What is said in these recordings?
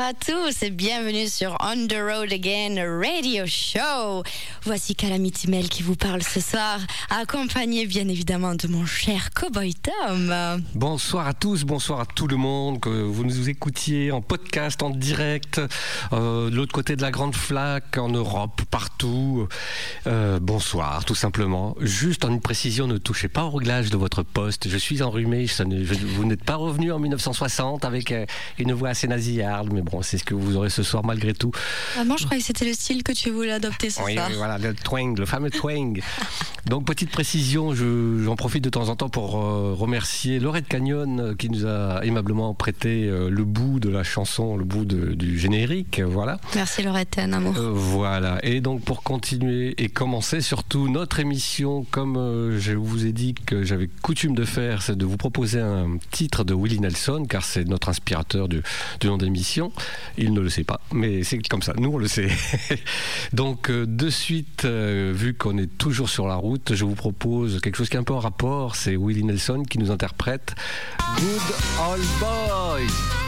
à tous et bienvenue sur On the Road Again Radio Show. Voici Calamity Mel qui vous parle ce soir, accompagné bien évidemment de mon cher Cowboy Tom. Bonsoir à tous, bonsoir à tout le monde, que vous nous écoutiez en podcast, en direct, euh, de l'autre côté de la grande flaque, en Europe, partout. Euh, bonsoir, tout simplement. Juste en une précision, ne touchez pas au réglage de votre poste. Je suis enrhumé, ça ne- je- vous n'êtes pas revenu en 1960 avec euh, une voix assez nasillarde, mais bon, c'est ce que vous aurez ce soir malgré tout. Vraiment, je croyais que c'était le style que tu voulais adopter ce Oui, soir. oui, voilà, le twang, le fameux twang. Donc, petite précision, je- j'en profite de temps en temps pour euh, remercier Laurette Canyon euh, qui nous a aimablement prêté euh, le bout de la chanson, le bout de- du générique. Voilà. Merci Laurette, un amour. Euh, voilà. Et donc, pour continuer et commencer surtout notre émission, comme je vous ai dit que j'avais coutume de faire, c'est de vous proposer un titre de Willie Nelson, car c'est notre inspirateur du, du nom d'émission. Il ne le sait pas, mais c'est comme ça. Nous, on le sait. donc, de suite, euh, vu qu'on est toujours sur la route, je vous propose quelque chose qui est un peu en rapport. C'est Willie Nelson qui nous interprète Good Old Boys.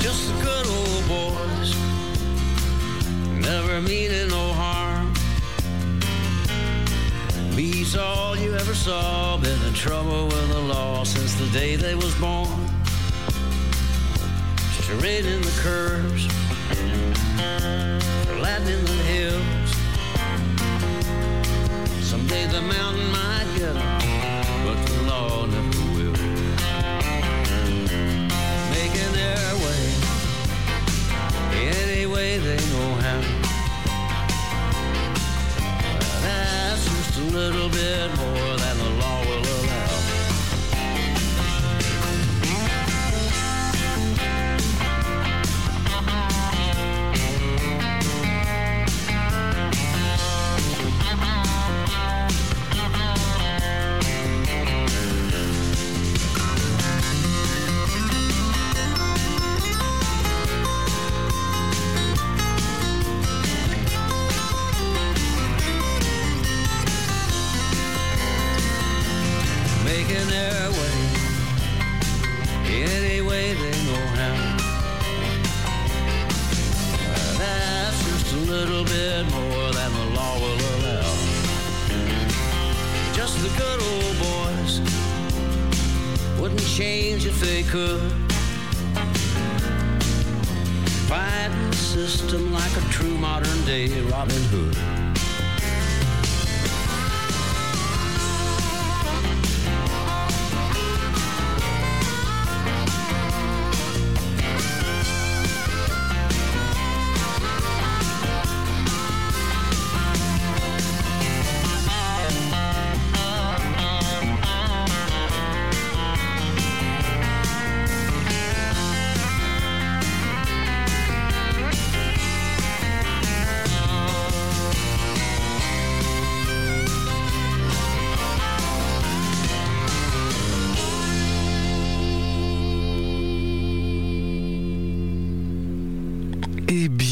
just the good old boys, never meaning no harm. Beats all you ever saw, been in trouble with the law since the day they was born. Straight in the curves, the hills. The mountain might get 'em, but never will. Making their way any way they know how. Just a little bit more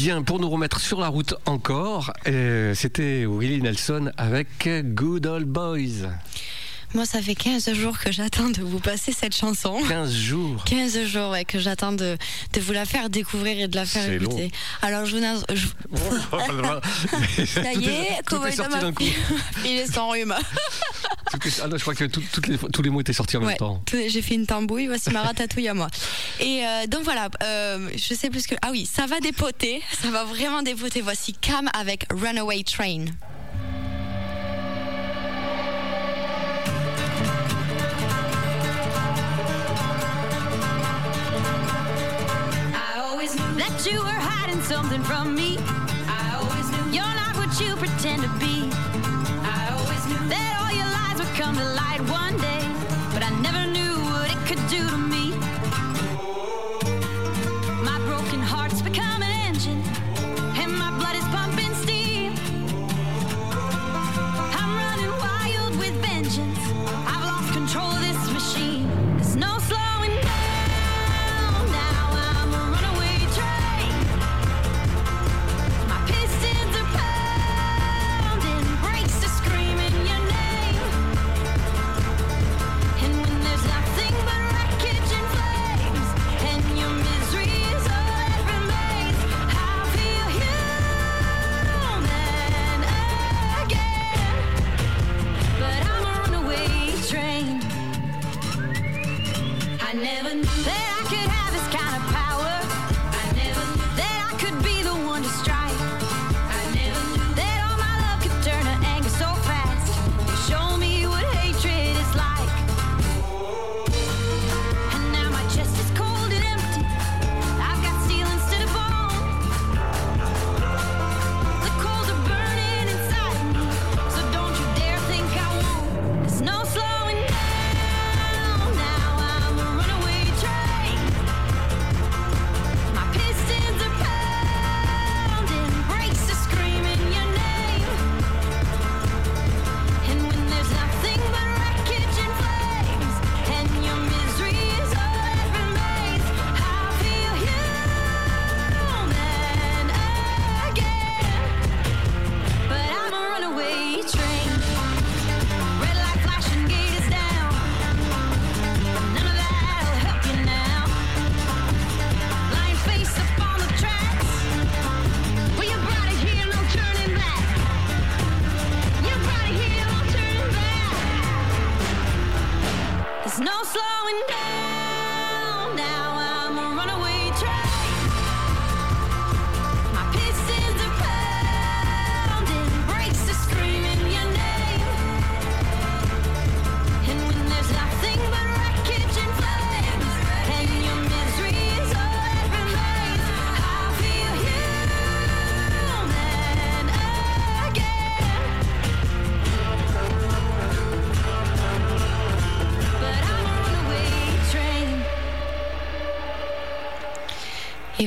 bien, pour nous remettre sur la route encore, euh, c'était Willie Nelson avec Good Old Boys. Moi, ça fait 15 jours que j'attends de vous passer cette chanson. 15 jours. 15 jours ouais, que j'attends de, de vous la faire découvrir et de la faire long. écouter. Alors, je vous je- Ça y est, tout Cowboy est sorti Tom a d'un coup. pris- Il est sans rhume. Ah non, je crois que tout- toutes les, tous les mots étaient sortis en Ouais, même temps. j'ai fait une tambouille, voici ma ratatouille à moi. Et euh, donc voilà, euh, je sais plus que. Ah oui, ça va dépoter, ça va vraiment dépoter. Voici Cam avec Runaway Train. I always knew that you were hiding something from me. I always knew you're not what you pretend to be. Do to me.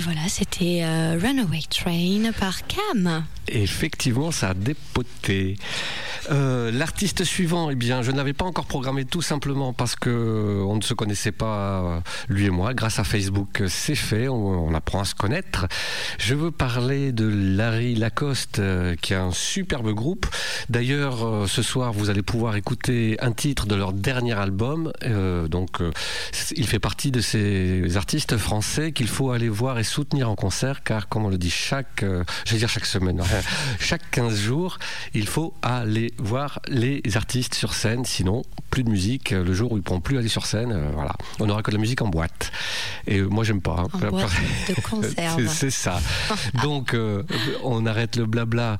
Voilà, c'était euh, Runaway Train par Cam. Effectivement, ça a dépoté. Euh, L'artiste suivant, eh bien, je n'avais pas encore programmé tout simplement parce que euh, on ne se connaissait pas, euh, lui et moi. Grâce à Facebook, c'est fait, on, apprend à se connaître. Je veux parler de Larry Lacoste, qui a un superbe groupe. D'ailleurs, ce soir, vous allez pouvoir écouter un titre de leur dernier album. Donc, il fait partie de ces artistes français qu'il faut aller voir et soutenir en concert, car comme on le dit chaque, je vais dire chaque semaine, chaque 15 jours, il faut aller voir les artistes sur scène, sinon plus de musique euh, le jour où ils ne pourront plus aller sur scène. euh, voilà, on n'aura que de la musique en boîte. Et euh, moi, j'aime pas. hein. En boîte de conserve. C'est- ça. Donc, euh, on arrête le blabla.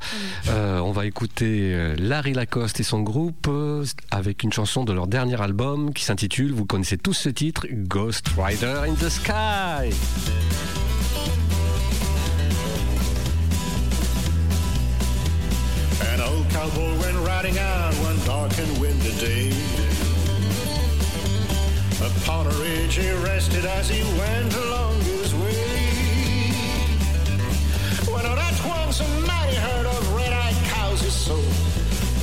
Euh, on va écouter Larry Lacoste et son groupe avec une chanson de leur dernier album qui s'intitule, vous connaissez tous ce titre, Ghost Rider in the Sky. Cowboy went riding out one dark and windy day. Upon a ridge he rested as he went along his way. When all at once a mighty herd of red-eyed cows he saw,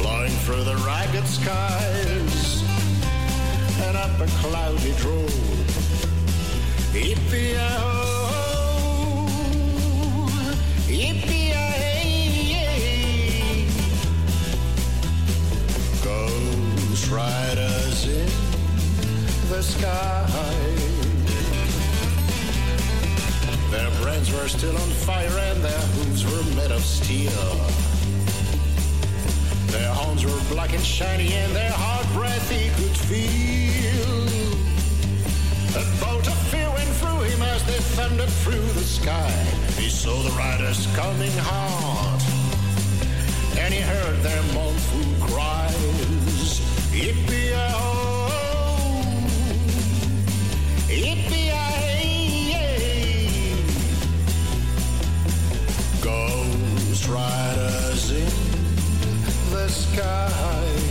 flying through the ragged skies, and up a cloud he drove. Yippee-yay-ho, Ghost riders in the sky. Their brains were still on fire and their hooves were made of steel. Their horns were black and shiny and their hard breath he could feel. A bolt of fear went through him as they thundered through the sky. He saw the riders coming hard, and he heard their mournful cries. Yippee-yay-ho, yippee-yay. Ghost riders in the sky.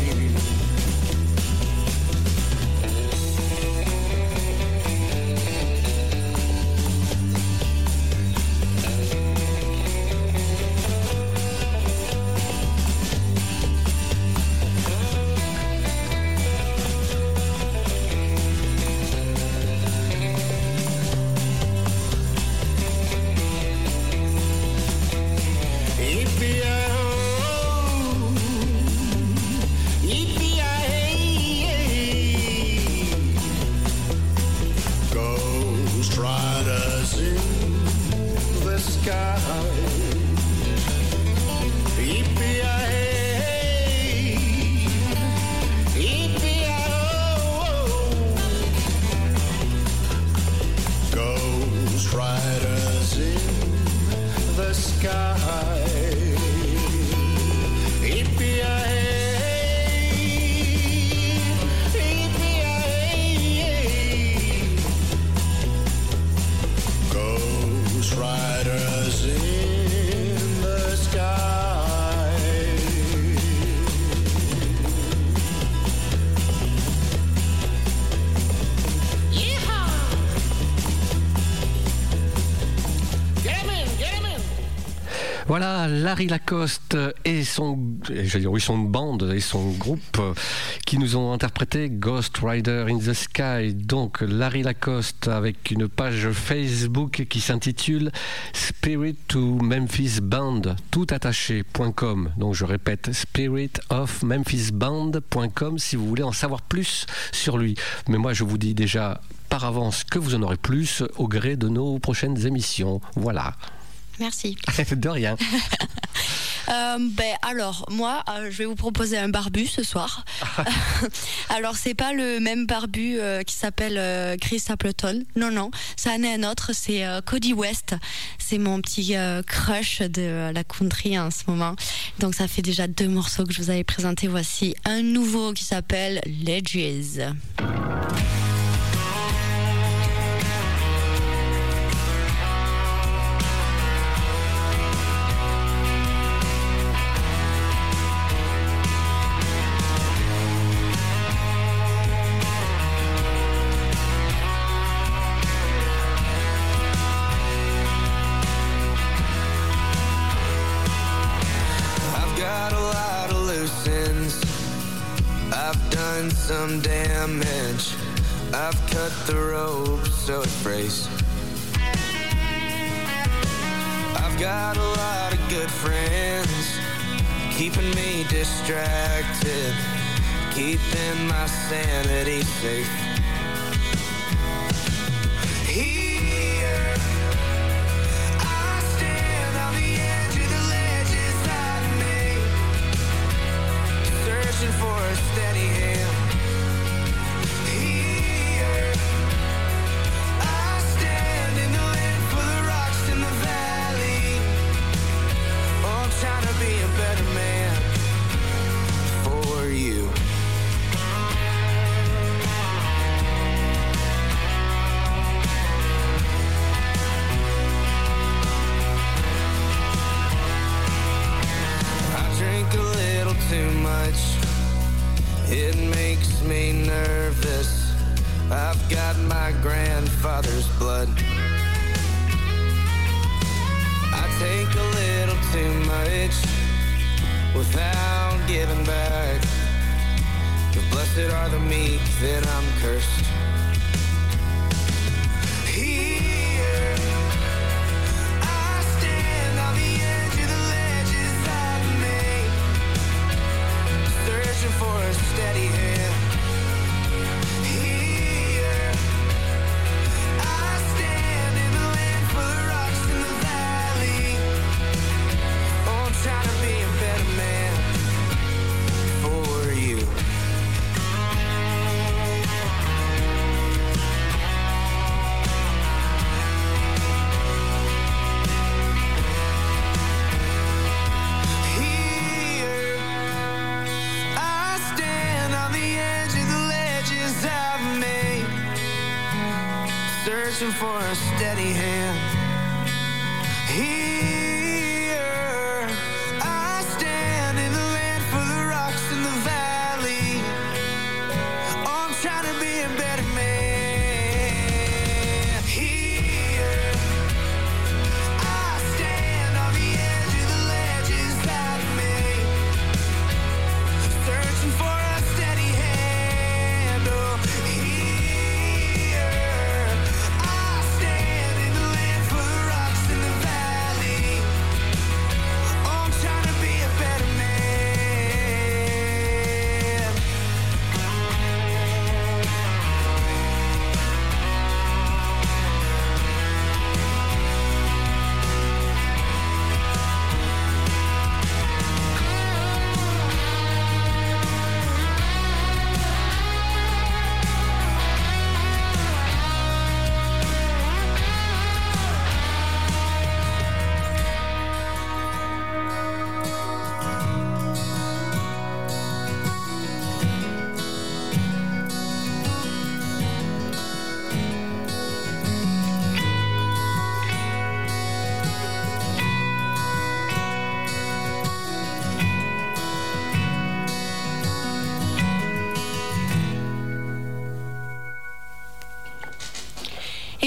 Voilà, Larry Lacoste et son, j'allais dire oui, son et son groupe qui nous ont interprété Ghost Rider in the Sky. Donc Larry Lacoste avec une page Facebook qui s'intitule Spirit to Memphis Band, tout attaché.com. Donc je répète, spiritofmemphisband.com si vous voulez en savoir plus sur lui. Mais moi je vous dis déjà par avance que vous en aurez plus au gré de nos prochaines émissions. Voilà. Merci. de rien. Euh, ben alors moi euh, je vais vous proposer un barbu ce soir. alors c'est pas le même barbu euh, qui s'appelle Chris Appleton. Non non, ça en est un autre. C'est Cody West. C'est mon petit crush de la country en ce moment. Donc ça fait déjà deux morceaux que je vous avais présentés. Voici un nouveau qui s'appelle Ledges. Some damage. I've cut the rope so it breaks. I've got a lot of good friends keeping me distracted, keeping my sanity safe. Here I stand on the edge of the ledges I've made, searching for a without giving back. But blessed are the meek that I'm cursed. Here I stand on the edge of the ledges I've made, searching for a steady hand.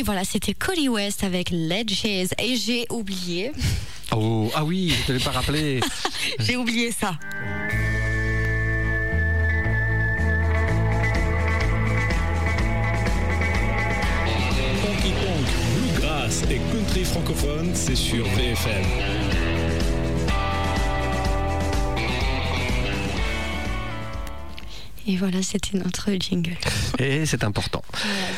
Et voilà, c'était Cody West avec Ledges. Et j'ai oublié Oh, ah oui, je te l'ai pas rappelé. J'ai oublié ça. Honky Tonk, Bluegrass et Country francophone, c'est sur VFM. Et voilà, c'était notre jingle. Et c'est important.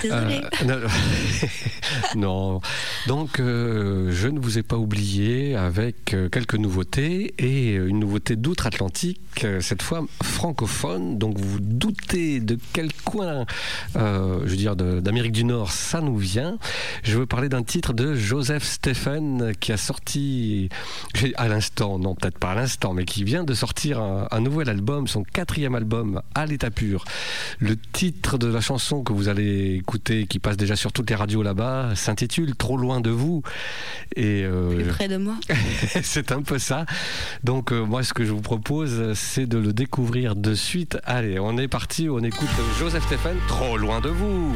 Euh, non. Donc, euh, je ne vous ai pas oublié avec euh, quelques nouveautés et une nouveauté d'outre-Atlantique, cette fois francophone. Donc, vous doutez de quel coin, je veux dire, d'Amérique du Nord, ça nous vient. Je veux parler d'un titre de Joseph Stephen qui a sorti à l'instant, non, peut-être pas à l'instant, mais qui vient de sortir un, nouvel album, son quatrième album, à l'état pur. Le titre de la chanson que vous allez qui passe déjà sur toutes les radios là-bas, s'intitule Trop loin de vous. Et euh, Plus près de moi. c'est un peu ça. Donc euh, moi, ce que je vous propose, c'est de le découvrir de suite. Allez, on est parti, on écoute Joseph Stephen, Trop loin de vous.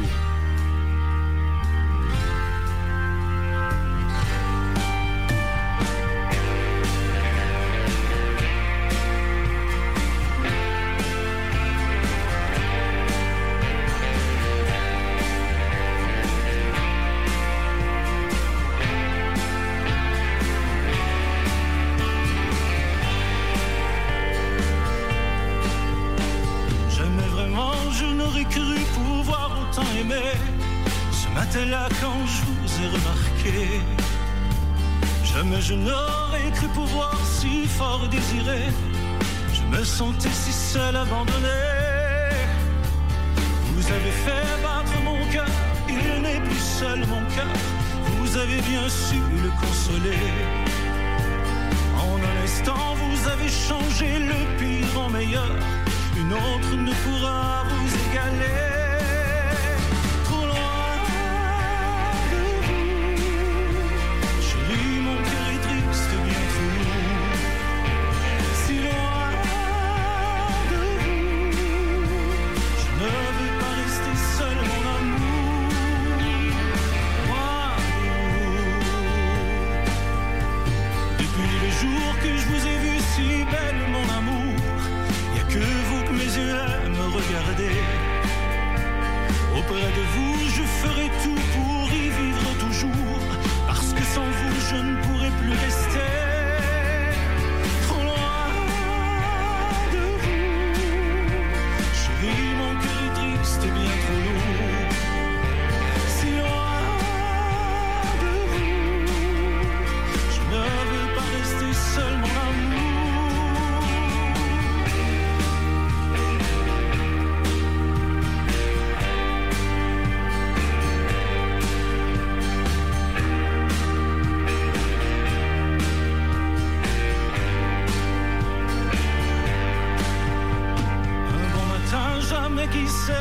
Qui sait,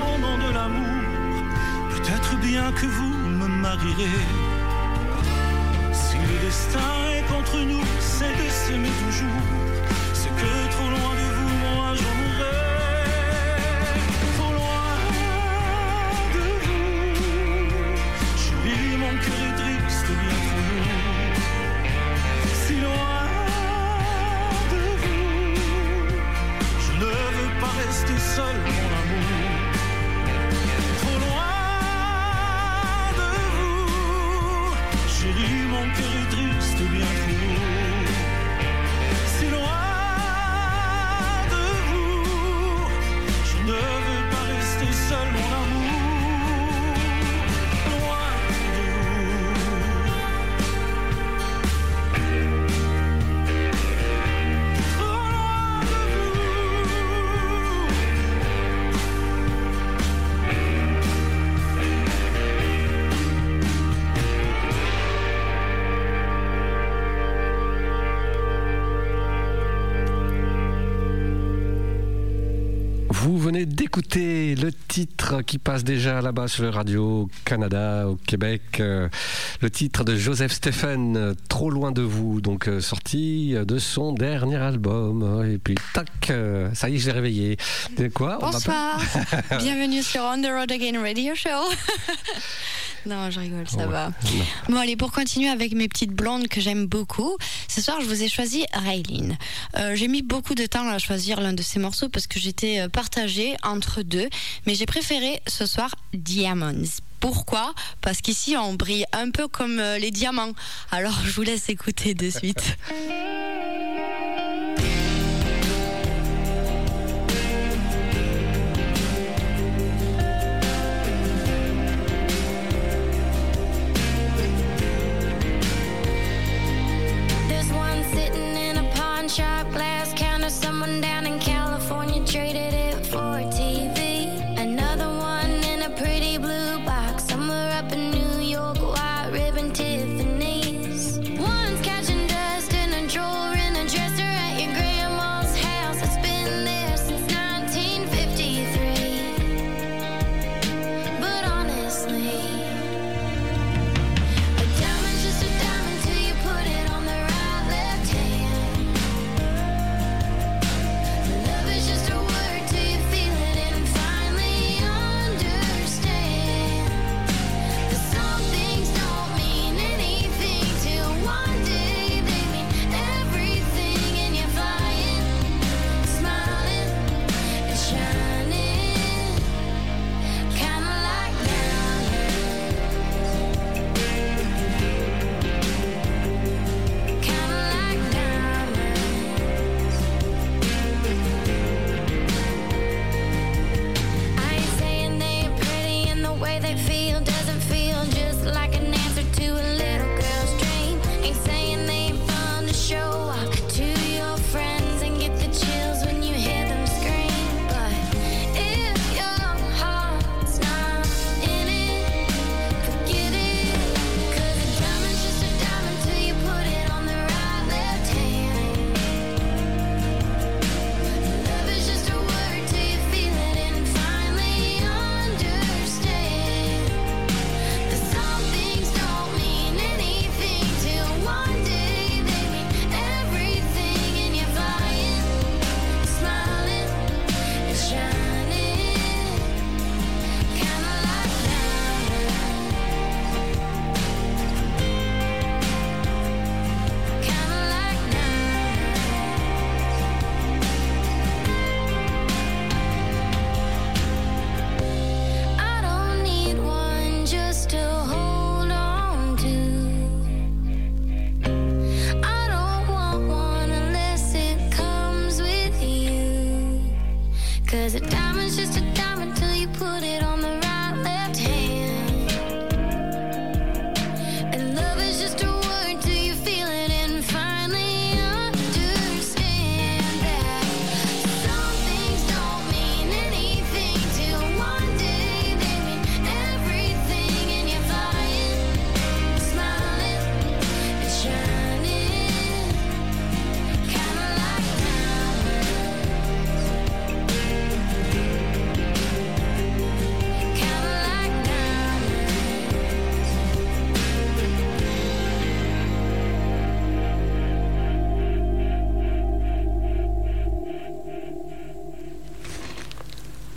au nom de l'amour, peut-être bien que vous me marierez. Si le destin est contre nous, c'est de s'aimer toujours. passe déjà là-bas sur le radio Canada, au Québec. Euh, le titre de Joseph Stephen, euh, Trop loin de vous, donc euh, sorti euh, de son dernier album. Et puis, tac, ça y est, je l'ai réveillé. De quoi Bonsoir, bienvenue sur On the Road Again Radio Show. non, je rigole, ça va. Bon, allez, pour continuer avec mes petites blondes que j'aime beaucoup, ce soir, je vous ai choisi Raylene. j'ai mis beaucoup de temps à choisir l'un de ces morceaux parce que j'étais partagée entre deux, mais j'ai préféré ce soir Diamonds. Pourquoi? Parce qu'ici on brille un peu comme euh, les diamants. Alors je vous laisse écouter de suite.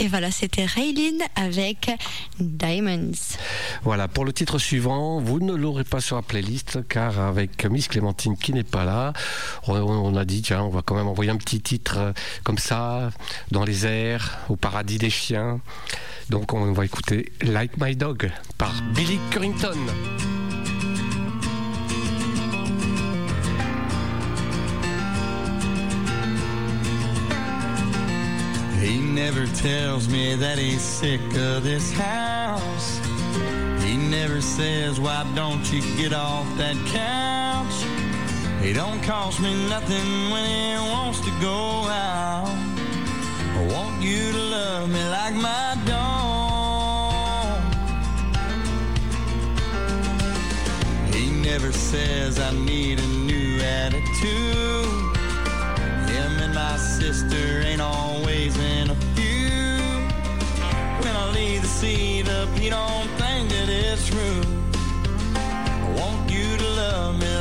Et voilà, c'était Raylin avec Diamonds. Voilà, pour le titre suivant, vous ne l'aurez pas sur la playlist car avec Miss Clémentine qui n'est pas là, on a dit tiens, on va quand même envoyer un petit titre euh, comme ça, dans les airs, au paradis des chiens. Donc on va écouter Like My Dog par Billy Currington. He never tells me that he's sick of this house. He never says, why don't you get off that couch? He don't cost me nothing when he wants to go out. I want you to love me like my dog. He never says I need a new attitude sister ain't always in a few. When I leave the seat up, you don't think that it's true. I want you to love me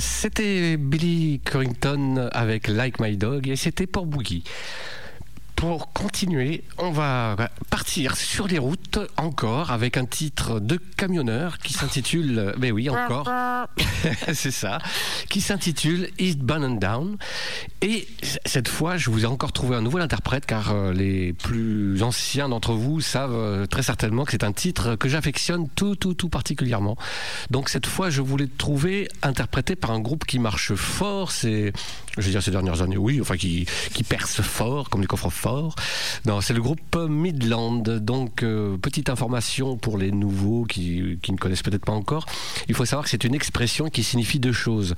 c'était Billy Corrington avec Like My Dog et c'était pour Boogie. Pour continuer, on va partir sur les routes encore avec un titre de camionneur qui s'intitule, mais oui encore, c'est ça, qui s'intitule Eastbound and Down. Et cette fois, je vous ai encore trouvé un nouvel interprète car euh, les plus anciens d'entre vous savent euh, très certainement que c'est un titre que j'affectionne tout, tout, tout particulièrement. Donc cette fois, je voulais trouver interprété par un groupe qui marche fort, c'est, je veux dire ces dernières années, oui, enfin qui, qui perce fort, comme les coffres forts. Non, c'est le groupe Midland. Donc, euh, petite information pour les nouveaux qui, qui ne connaissent peut-être pas encore. Il faut savoir que c'est une expression qui signifie deux choses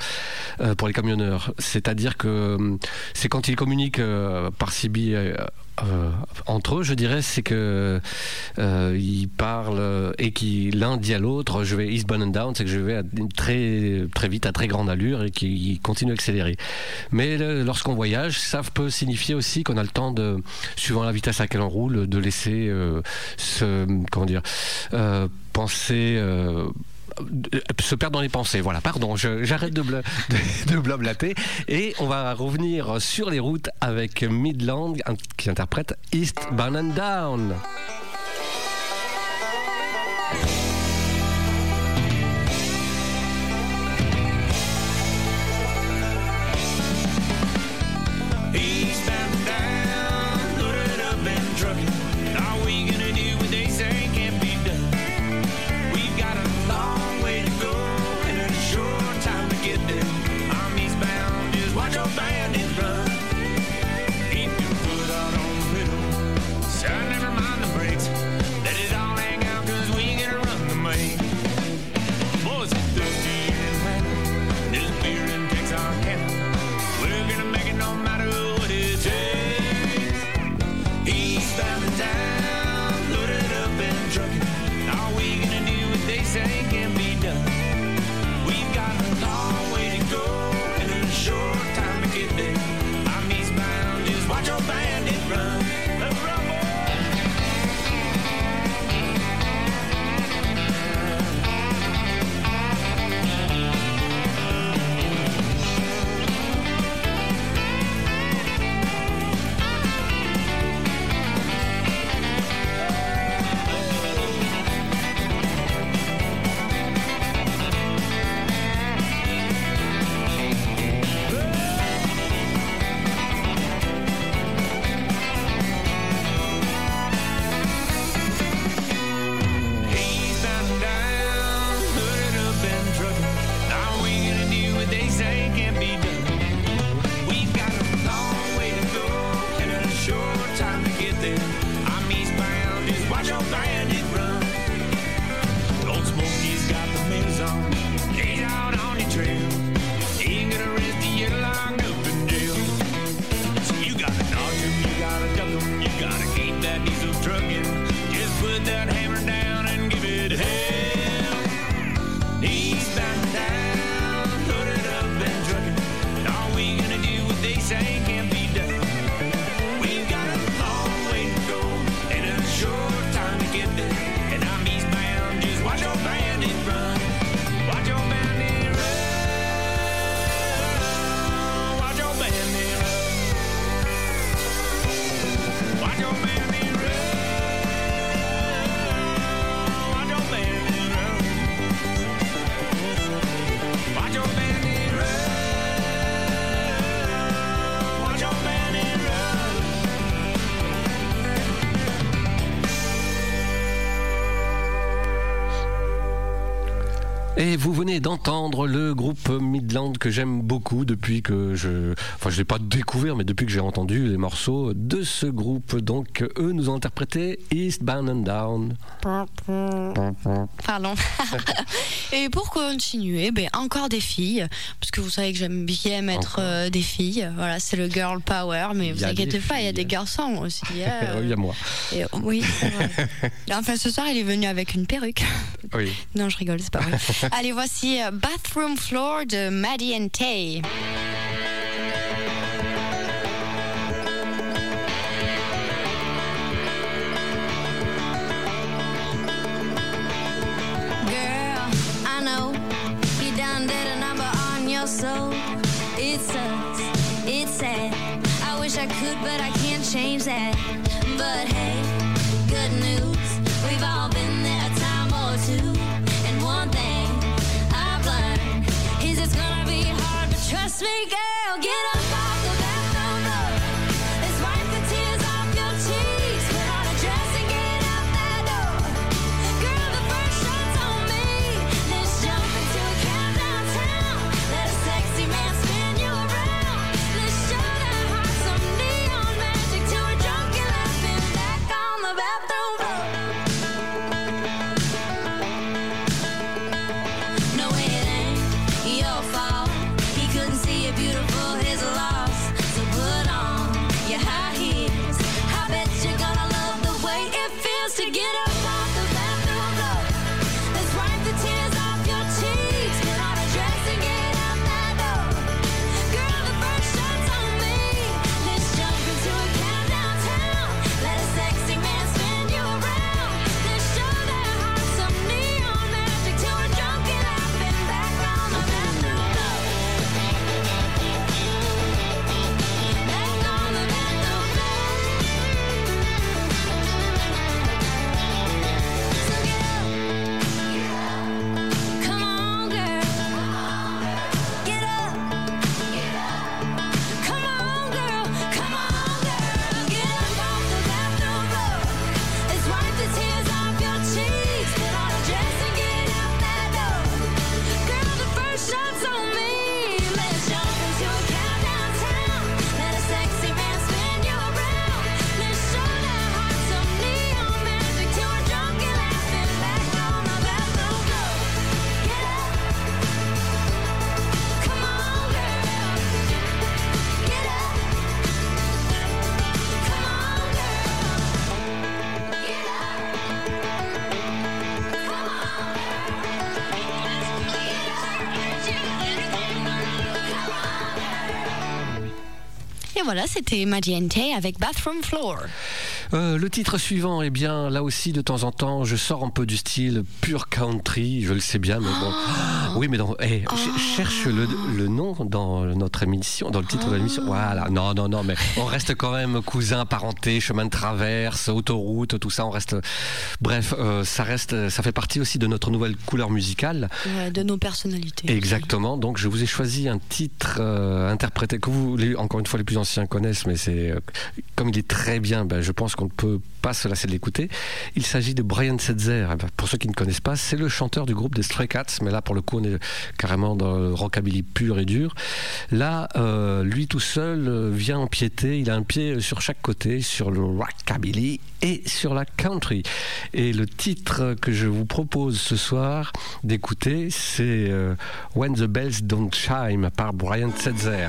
euh, pour les camionneurs. C'est-à-dire que euh, c'est quand ils communiquent euh, par CB euh, euh, entre eux, je dirais, c'est que euh, ils parlent euh, et qui l'un dit à l'autre, je vais eastbound and down, c'est que je vais à très très vite à très grande allure et qui continue à accélérer. Mais lorsqu'on voyage, ça peut signifier aussi qu'on a le temps de, suivant la vitesse à laquelle on roule, de laisser euh, se comment dire euh, penser. Euh, se perdre dans les pensées. Voilà, pardon, j'arrête de, bla- de, de blablater. Et on va revenir sur les routes avec Midland qui interprète East Bound and Down. Midland que j'aime beaucoup depuis que je. Enfin, je l'ai pas découvert, mais depuis que j'ai entendu les morceaux de ce groupe. Donc, eux nous ont interprété Eastbound and Down. Pardon. Et pour continuer, ben, encore des filles, parce que vous savez que j'aime bien mettre euh, des filles. Voilà, c'est le girl power, mais vous inquiétez pas, il y a des garçons aussi. euh. Il y a moi. Et- oui, c'est vrai. Enfin, ce soir, il est venu avec une perruque. Oui. Non, je rigole, c'est pas vrai. Allez, voici euh, Bathroom Floor de Maddie and Tay. Girl, I know you done did a number on your soul. It sucks, it's sad. I wish I could, but I can't change that. Vegas. Voilà, c'était Tay avec Bathroom Floor. Euh, le titre suivant, eh bien, là aussi, de temps en temps, je sors un peu du style pure country, je le sais bien, mais bon. Oui, mais dans, eh, ch- cherche le, le nom dans notre émission, dans le titre de l'émission. Voilà, non, non, non, mais on reste quand même cousins, parentés, chemin de traverse, autoroute, tout ça, on reste. Bref, euh, ça reste, ça fait partie aussi de notre nouvelle couleur musicale. Ouais, de nos personnalités. Exactement. Donc, je vous ai choisi un titre euh, interprété que vous, encore une fois, les plus anciens connaissent, mais c'est comme il est très bien. Ben, je pense qu'on ne peut pas se lasser de l'écouter. Il s'agit de Brian Setzer. Eh ben, pour ceux qui ne connaissent pas, c'est le chanteur du groupe des Stray Cats, mais là, pour le coup, on est carrément dans le rockabilly pur et dur. Là, euh, lui tout seul euh, vient empiéter. Il a un pied sur chaque côté, sur le rockabilly et sur la country. Et le titre que je vous propose ce soir d'écouter, c'est euh, When the Bells Don't Chime par Brian Setzer.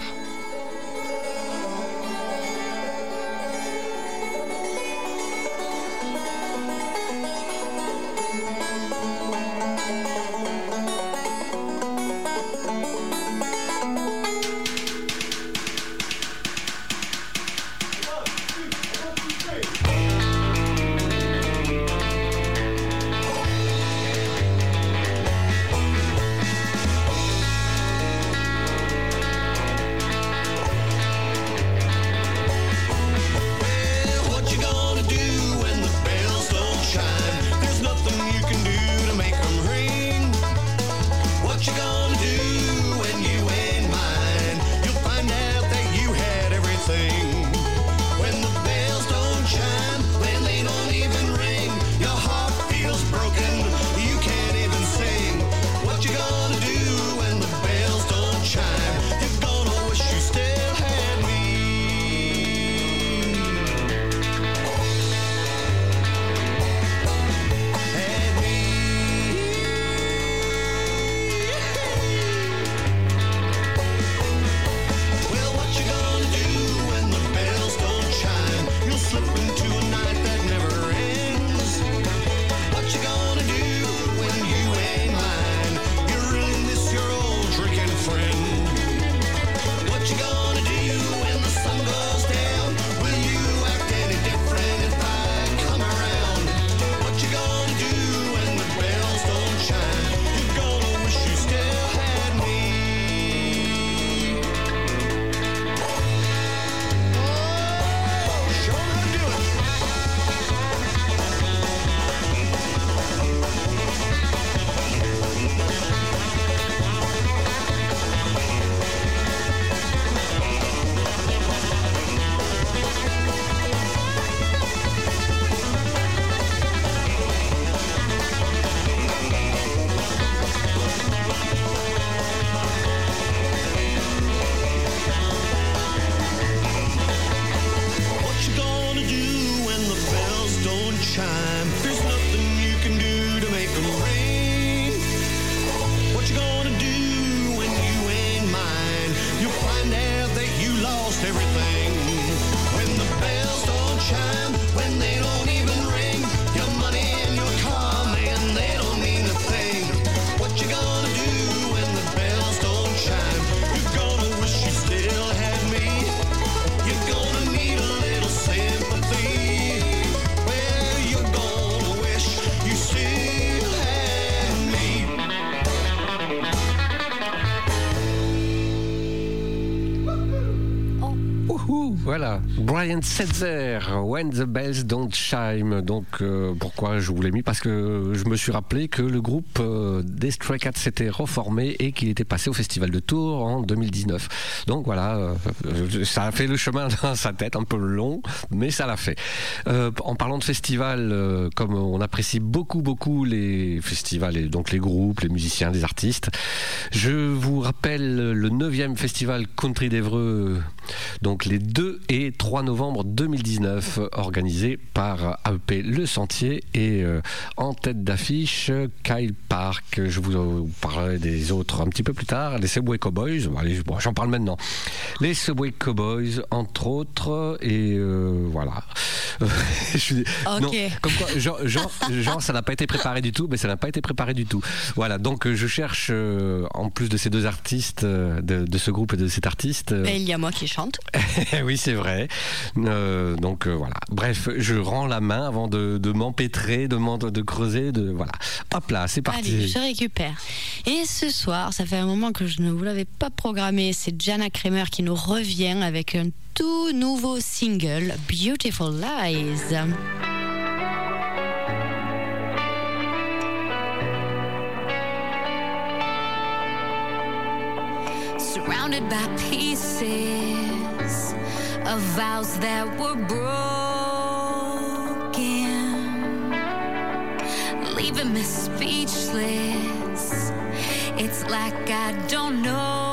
Brian Setzer, When the Bells Don't Chime. Donc, euh, pourquoi je vous l'ai mis? Parce que je me suis rappelé que le groupe euh, des s'était reformé et qu'il était passé au Festival de Tours en 2019. Donc voilà, euh, ça a fait le chemin dans sa tête, un peu long, mais ça l'a fait. Euh, en parlant de festival, comme on apprécie beaucoup, beaucoup les festivals, et donc les groupes, les musiciens, les artistes, je vous rappelle le 9e festival Country d'Evreux, donc les 2 et 3 novembre 2019, organisé par AEP Le Sentier et euh, en tête d'affiche Kyle Park. Je vous en parlerai des autres un petit peu plus tard. Les Subway Cowboys, bon, j'en parle maintenant. Les Subway Cowboys, entre autres, et euh, voilà. Je suis- non, Ok. comme quoi, genre, genre, genre, ça n'a pas été préparé du tout, mais ça n'a pas été préparé du tout. Voilà, donc euh, je cherche, euh, en plus de ces deux artistes, euh, de, de ce groupe et de cet artiste, euh, Et il y a moi qui chante. oui, c'est vrai. Euh, donc euh, voilà. Bref, je rends la main avant de, de m'empêtrer, de, m'en- de creuser, de voilà. Hop là, c'est parti. Allez, je récupère. Et ce soir, ça fait un moment que je ne vous l'avais pas programmé, c'est Jana Kramer qui nous revient avec un tout nouveau single, Beautiful Lies. surrounded by pieces of vows that were broken, leaving me speechless. It's like I don't know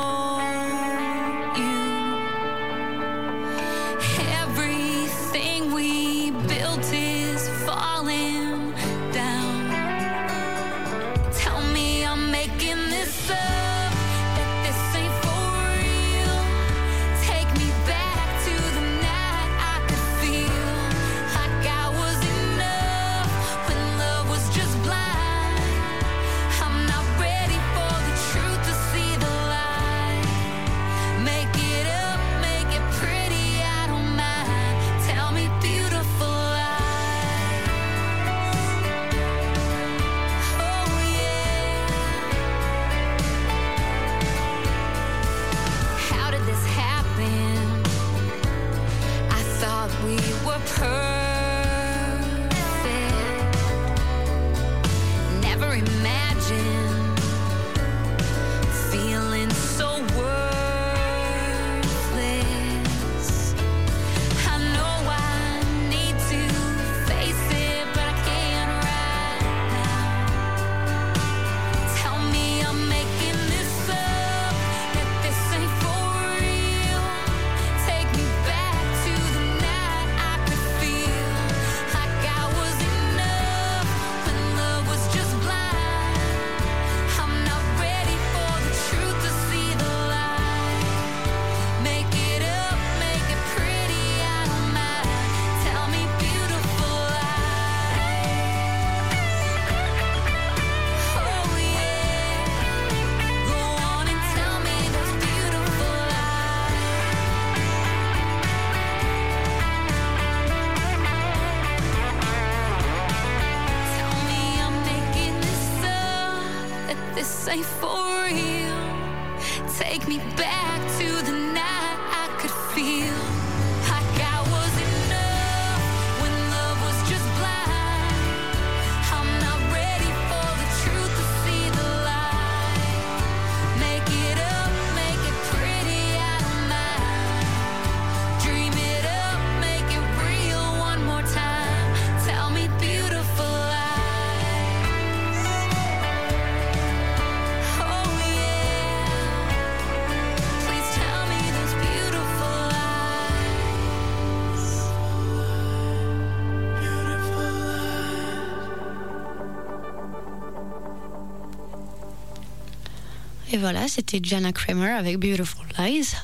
voilà, c'était Jana Kramer avec Beautiful Lies.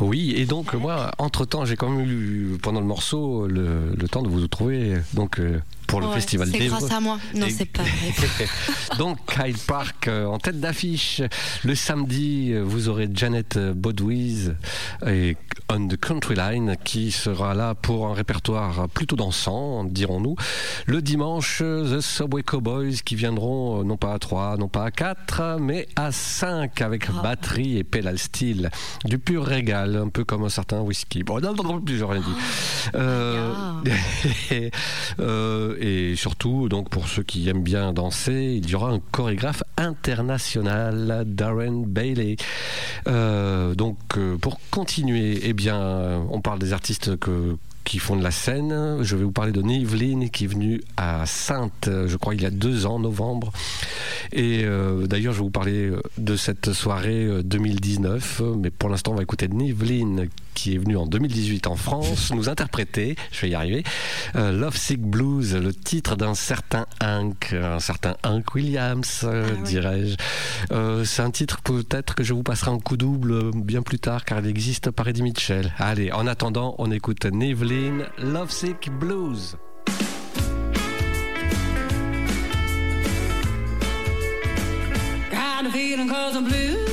Oui, et donc moi, entre-temps, j'ai quand même eu, pendant le morceau, le, le temps de vous trouver donc, euh, pour le Ouais, festival C'est grâce à moi. Non, Et- c'est pas vrai. Donc Kyle Park euh, en tête d'affiche. Le samedi, euh, vous aurez Janet Bodwiz et On the Country Line qui sera là pour un répertoire plutôt dansant, dirons-nous. Le dimanche, The Subway Cowboys qui viendront euh, non pas à 3, non pas à 4, mais à 5 avec batterie et pédale style. Du pur régal, un peu comme un certain whisky. Bon, non, non, plus, j'aurais dit. Euh, et, euh, et surtout, donc pour ceux qui aiment bien danser, il y aura un chorégraphe international, Darren Bailey. Euh, donc euh, pour continuer, eh bien, on parle des artistes que qui font de la scène. Je vais vous parler de Niveline qui est venue à Sainte, je crois, il y a deux ans, novembre. Et euh, d'ailleurs, je vais vous parler euh, de cette soirée euh, 2019. Mais pour l'instant, on va écouter Niveline qui est venue en 2018 en France nous interpréter, je vais y arriver, euh, Love Sick Blues, le titre d'un certain Hank, un certain Hank Williams, euh, dirais-je. Euh, C'est un titre peut-être que je vous passerai en coup double euh, bien plus tard car il existe par Eddie Mitchell. Allez, en attendant, on écoute Niveline, Love Sick Blues. Kind of feeling cause I'm blue.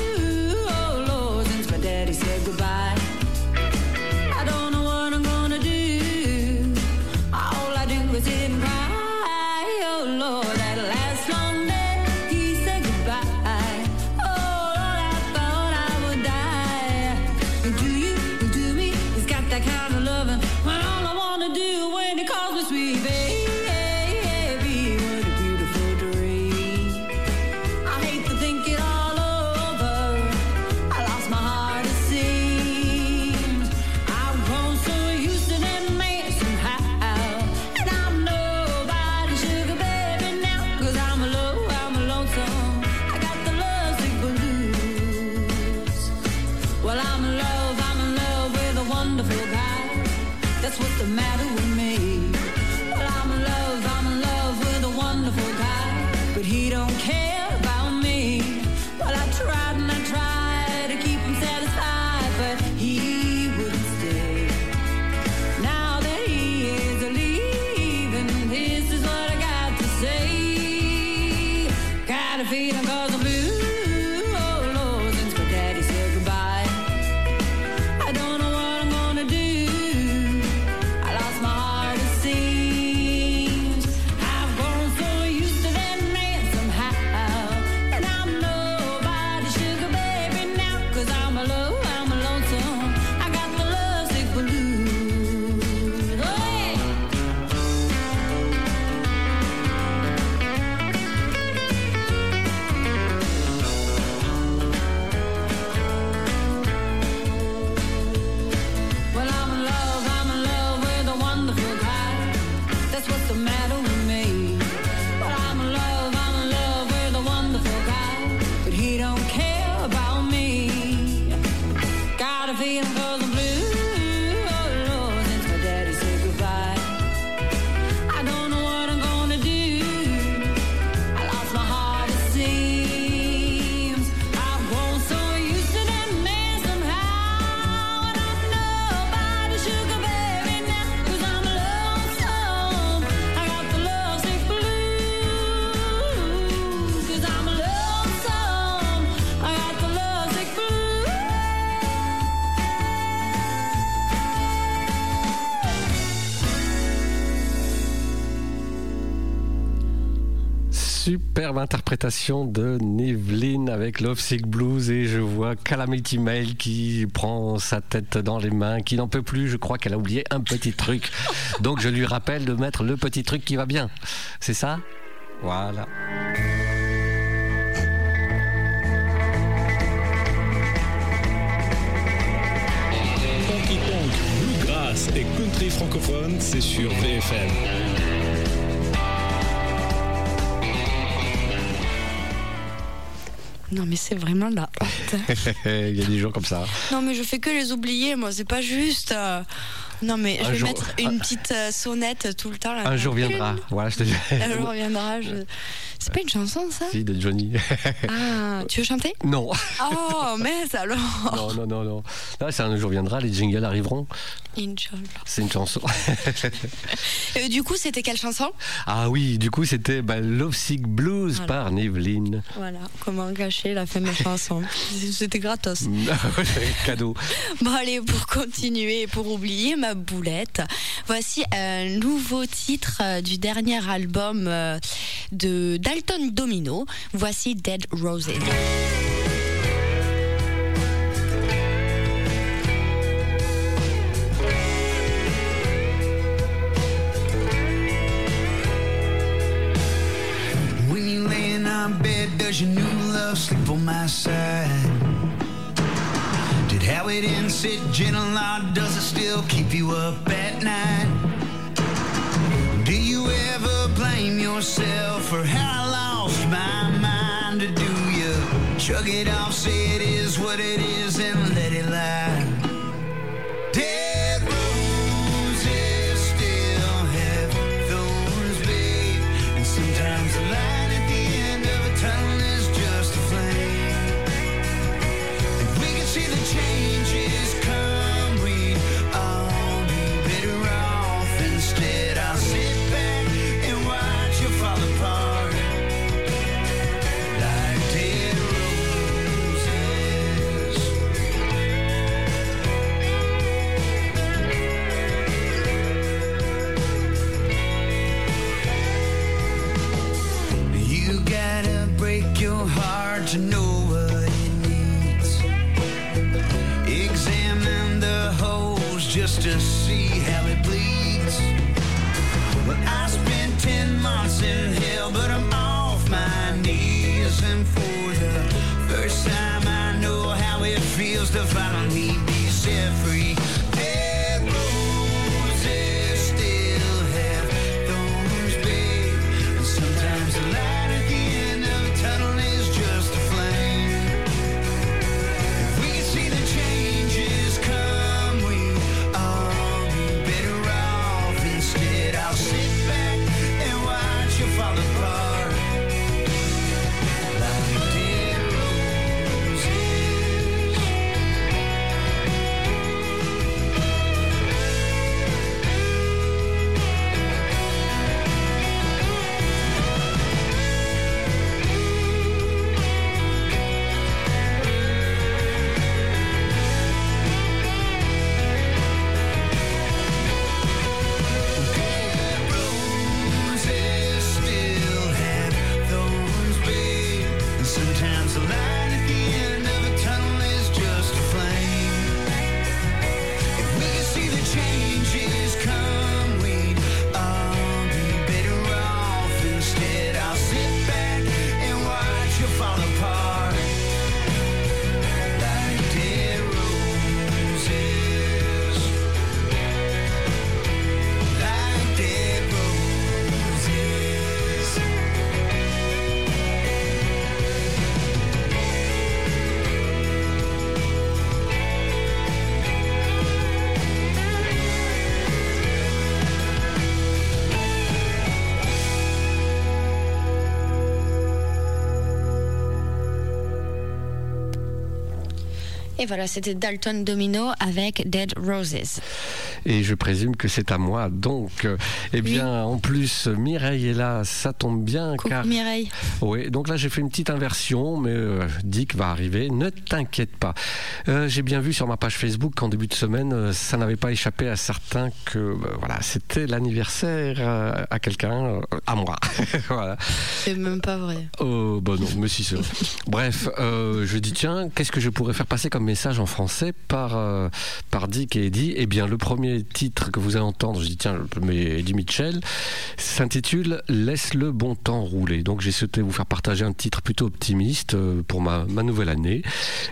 Superbe interprétation de Niveline avec Love Sick Blues et je vois Calamity Mail qui prend sa tête dans les mains, qui n'en peut plus. Je crois qu'elle a oublié un petit truc. Donc je lui rappelle de mettre le petit truc qui va bien. C'est ça? Voilà. Honky Tonk, Bluegrass et Country francophone, c'est sur VFM. Non, mais c'est vraiment la honte. Il y a des jours comme ça. Non, mais je fais que les oublier, moi, c'est pas juste. Non, mais Un je vais jour- mettre une petite euh, sonnette tout le temps. Là, Un jour viendra. Voilà, je te dis. Un jour viendra. je- C'est pas une chanson, ça? Si, de Johnny. Ah, tu veux chanter? Non. Oh, mais alors Non, non, non, non. Là, c'est un jour viendra, les jingles arriveront. Inch'Allah. C'est une chanson. Euh, du coup, c'était quelle chanson? Ah oui, du coup, c'était bah, Love Sick Blues Voilà. par Niveline. Voilà, comment gâcher la la chanson. C'était gratos. Cadeau. Bon allez, pour continuer et pour oublier ma boulette, voici un nouveau titre euh, du dernier album euh, de Dalton Domino. Voici Dead Roses. Did Howard in sit gentle or does it still keep you up at night? Do you ever blame yourself for how I lost my mind? Or do you shrug it off, say it is what it is, and let it lie? Dead to know what it needs. Examine the holes just to see how it bleeds. Well, I spent 10 months in hell, but I'm off my knees. And for the first time, I know how it feels to finally Et voilà, c'était Dalton Domino avec Dead Roses. Et je présume que c'est à moi. Donc, euh, eh bien, en plus, Mireille est là, ça tombe bien. Coucou car... Mireille. Oui, donc là j'ai fait une petite inversion, mais euh, Dick va arriver, ne t'inquiète pas. Euh, j'ai bien vu sur ma page Facebook qu'en début de semaine, euh, ça n'avait pas échappé à certains que voilà, c'était l'anniversaire à quelqu'un, à moi. voilà. C'est même pas vrai. Oh, bah non, mais si c'est vrai. Bref, je dis tiens, qu'est-ce que je pourrais faire passer comme message en français par, par Dick et Eddie? Eh bien, le premier titre que vous allez entendre, je dis tiens, mets Eddie Mitchell, s'intitule Laisse le bon temps rouler. Donc, j'ai souhaité vous faire partager un titre plutôt optimiste euh, pour ma, nouvelle année.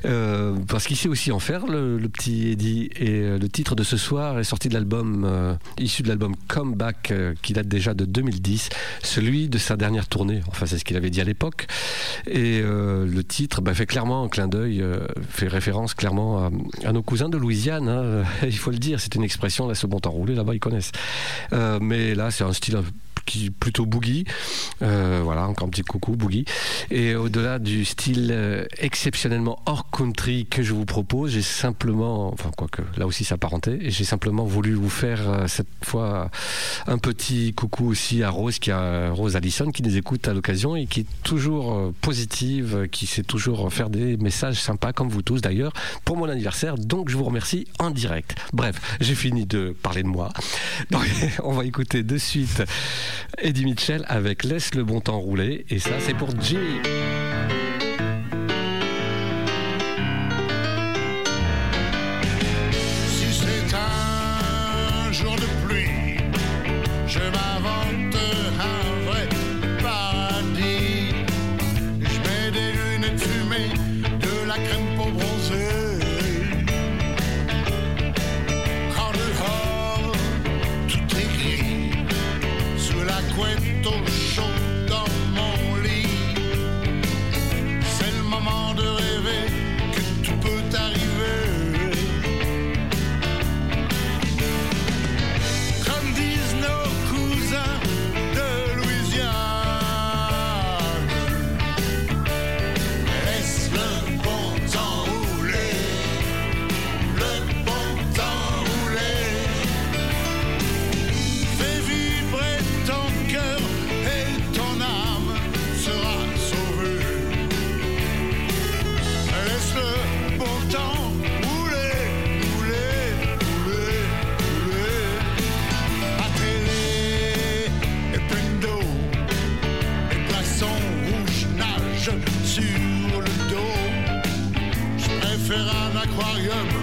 Euh, parce qu'il sait aussi en faire, le, petit Eddie. Et euh, le titre de ce soir est sorti de l'album, issu de l'album Comeback, qui date déjà de 2010, celui de sa dernière tournée. Enfin, c'est ce qu'il avait dit à l'époque. Et le titre bah, fait clairement un clin d'œil, fait référence clairement à, à nos cousins de Louisiane. hein. Il faut le dire, c'est une expression, là, ce bon temps roulé, là-bas, ils connaissent. Euh, mais là, c'est un style qui plutôt boogie. Euh, voilà, encore un petit coucou, boogie. Et au-delà du style euh, exceptionnellement hors country que je vous propose, j'ai simplement, enfin, quoique là aussi c'est apparenté, et j'ai simplement voulu vous faire euh, cette fois un petit coucou aussi à Rose, qui a Rose Allison, qui nous écoute à l'occasion et qui est toujours positive, qui sait toujours faire des messages sympas, comme vous tous d'ailleurs, pour mon anniversaire. Donc je vous remercie en direct. Bref, j'ai fini de parler de moi. Donc, on va écouter de suite Eddie Mitchell avec Laisse le bon temps rouler. Et ça, c'est pour Jimmy. Préfère un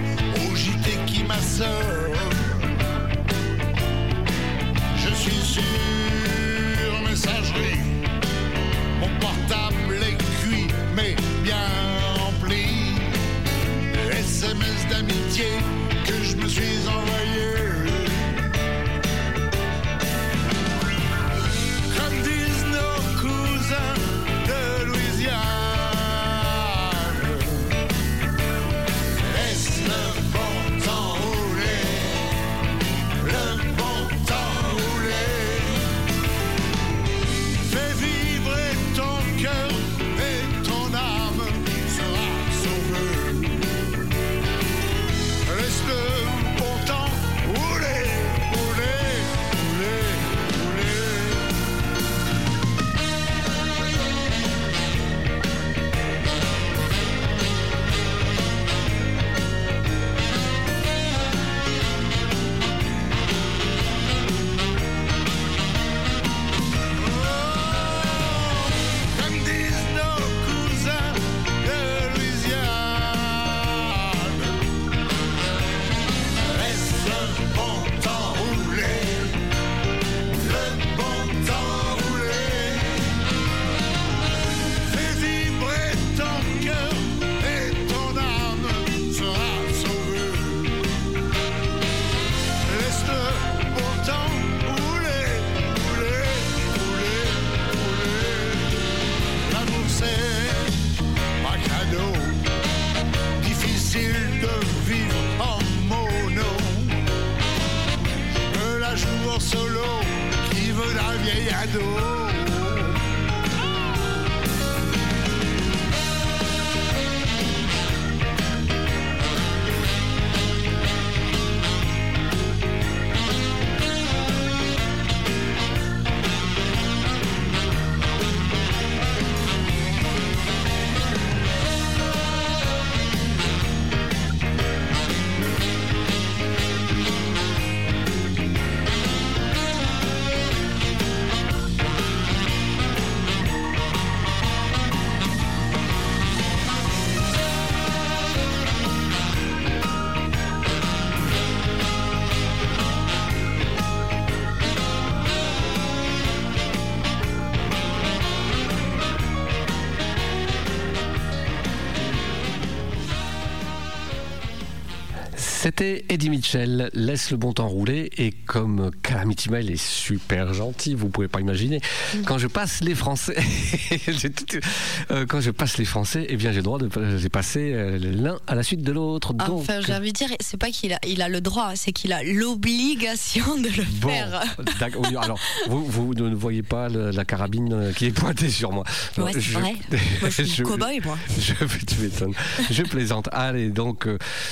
Eddie Mitchell, laisse le bon temps rouler et comme Calamity Mail est super gentil, vous pouvez pas imaginer. Quand je passe les Français, euh, quand je passe les Français, eh bien j'ai le droit de les passer euh, l'un à la suite de l'autre. Donc Enfin, j'ai envie de dire, c'est pas qu'il a, il a le droit, c'est qu'il a l'obligation de le Bon, faire. alors, vous, vous ne voyez pas le- la carabine euh, qui est pointée sur moi. Ouais, c'est Je- vrai. Moi, je suis cow-boy, moi. Je, tu m'étonnes. Je plaisante. Allez, donc,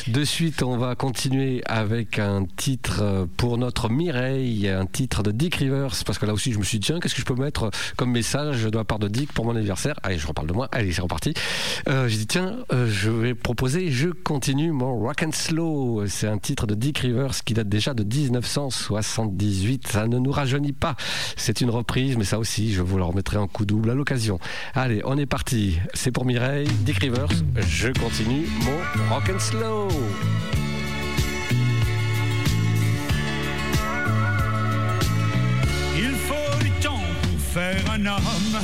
de suite, on va continuer avec un titre pour notre Mireille, un titre de Dick Rivers, parce que là aussi, je me suis dit, tiens, qu'est-ce que je peux mettre comme message de la part de Dick pour mon anniversaire? Allez, je reparle de moi. Allez, c'est reparti. Euh, J'ai dit, tiens, euh, je vais proposer Je continue mon rock and slow. C'est un titre de Dick Rivers qui date déjà de 1978. Ça ne nous rajeunit pas. C'est une reprise, mais ça aussi, je vous le remettrai en coup double à l'occasion. Allez, on est parti. C'est pour Mireille, Dick Rivers. Je continue mon rock and slow. Homme.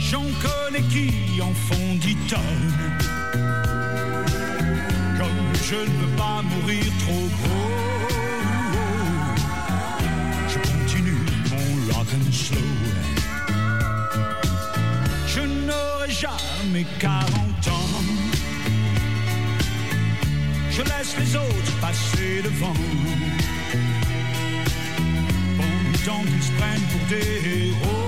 J'en connais qui en font dix tonnes. Comme je ne veux pas mourir trop gros, je continue mon rock and slow. Je n'aurai jamais 40 ans. Je laisse les autres passer devant. Pendant qu'ils se prennent pour des héros,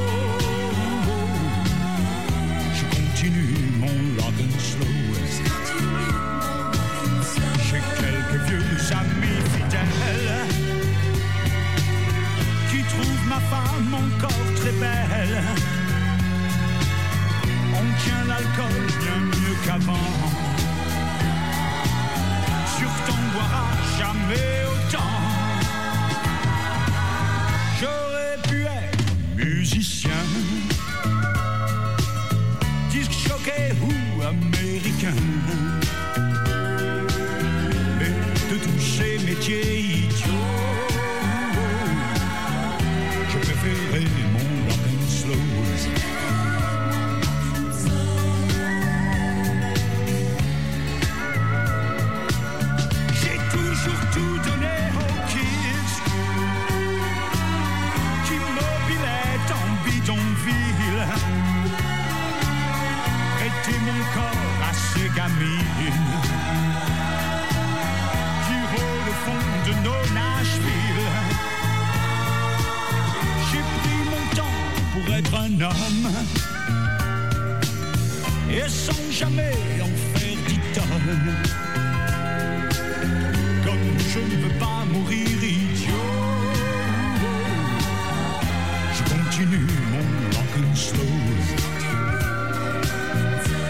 je continue mon and slow. J'ai quelques vieux amis fidèles qui trouvent ma femme encore très belle. On tient l'alcool bien mieux qu'avant. Sur ton boira jamais musicien, disque choqué ou américain. Mais de tous ces métiers idiots, et sans jamais en faire dix. Comme je ne veux pas mourir idiot, je continue mon rock and slow.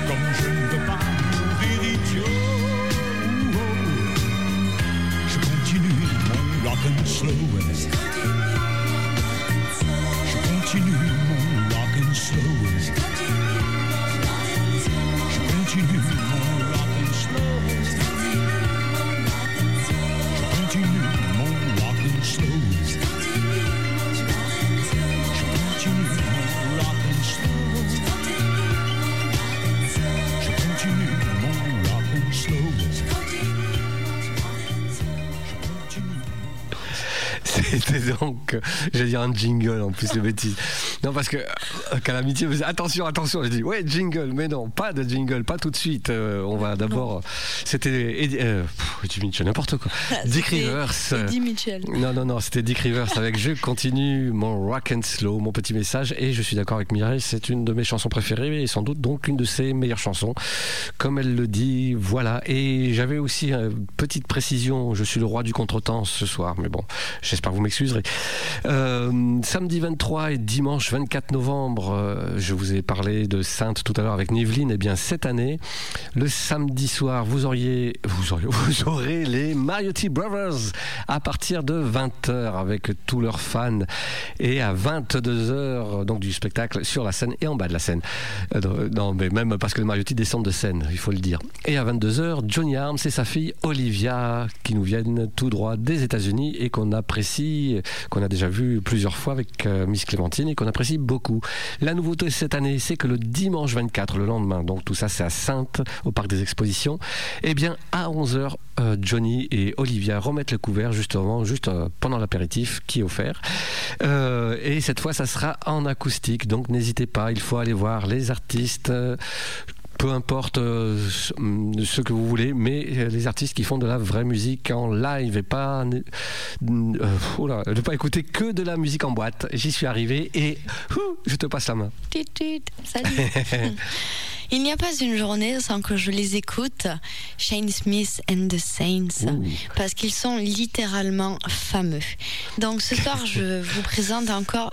Comme je ne veux pas mourir idiot, je continue mon rock and slow. Dire un jingle en plus, le bêtise. Non, parce que euh, Calamity me disait attention, attention. J'ai dit ouais, jingle, mais non, pas de jingle, pas tout de suite. Euh, on va d'abord. C'était Euh, Eddie Mitchell, n'importe quoi. Dick Rivers. euh, Eddie Mitchell. Non, non, non, c'était Dick Rivers avec Je continue mon rock and slow, mon petit message. Et je suis d'accord avec Mireille, c'est une de mes chansons préférées et sans doute donc une de ses meilleures chansons. Comme elle le dit, voilà. Et j'avais aussi une petite précision, je suis le roi du contretemps ce soir, mais bon, j'espère que vous m'excuserez. Euh, samedi 23 et dimanche 24 novembre, euh, je vous ai parlé de Sainte tout à l'heure avec Niveline. Et bien cette année, le samedi soir, vous auriez, vous auriez, vous adorer les Mariotti Brothers à partir de 20h avec tous leurs fans et à 22h donc du spectacle sur la scène et en bas de la scène. Euh, non, mais même parce que les Mariotti descendent de scène, il faut le dire. Et à 22h, Johnny Arms et sa fille Olivia qui nous viennent tout droit des États-Unis et qu'on apprécie, qu'on a déjà vu plusieurs fois avec euh, Miss Clémentine et qu'on apprécie beaucoup. La nouveauté cette année, c'est que le dimanche 24, le lendemain, donc tout ça c'est à Sainte, au parc des expositions, eh bien à 11h, euh, Johnny et Olivia remettent le couvert justement, juste euh, pendant l'apéritif qui est offert. Euh, et cette fois, ça sera en acoustique, donc n'hésitez pas, il faut aller voir les artistes. peu importe ce que vous voulez, mais les artistes qui font de la vraie musique en live et pas, oh là, ne pas écouter que de la musique en boîte. J'y suis arrivé et ouh, je te passe la main. Salut. Il n'y a pas une journée sans que je les écoute, Shane Smith and the Saints, Ouh. parce qu'ils sont littéralement fameux. Donc ce soir, je vous présente encore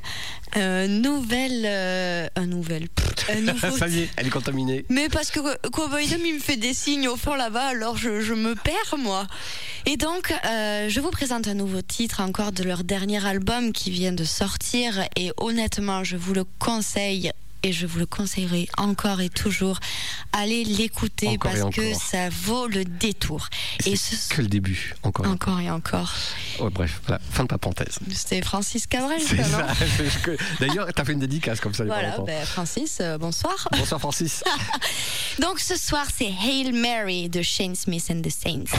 un nouvel, euh, un nouvel, pff, un nouveau Ça y est, elle est contaminée. mais parce que Cowboy Dom, il me fait des signes au fond là-bas, alors je, je me perds, moi. Et donc, euh, je vous présente un nouveau titre encore de leur dernier album qui vient de sortir. Et honnêtement, je vous le conseille. Et je vous le conseillerai encore et toujours. Allez l'écouter Encore et parce que encore. ça vaut le détour. Et ce C'est que le début, encore. et encore et encore. Bref, voilà, fin de parenthèse. C'était Francis Cabrel, ça, non D'ailleurs, t'as fait une dédicace comme ça. Voilà, ben, Francis, euh, bonsoir. Bonsoir Francis. Donc ce soir, c'est Hail Mary de Shane Smith and the Saints.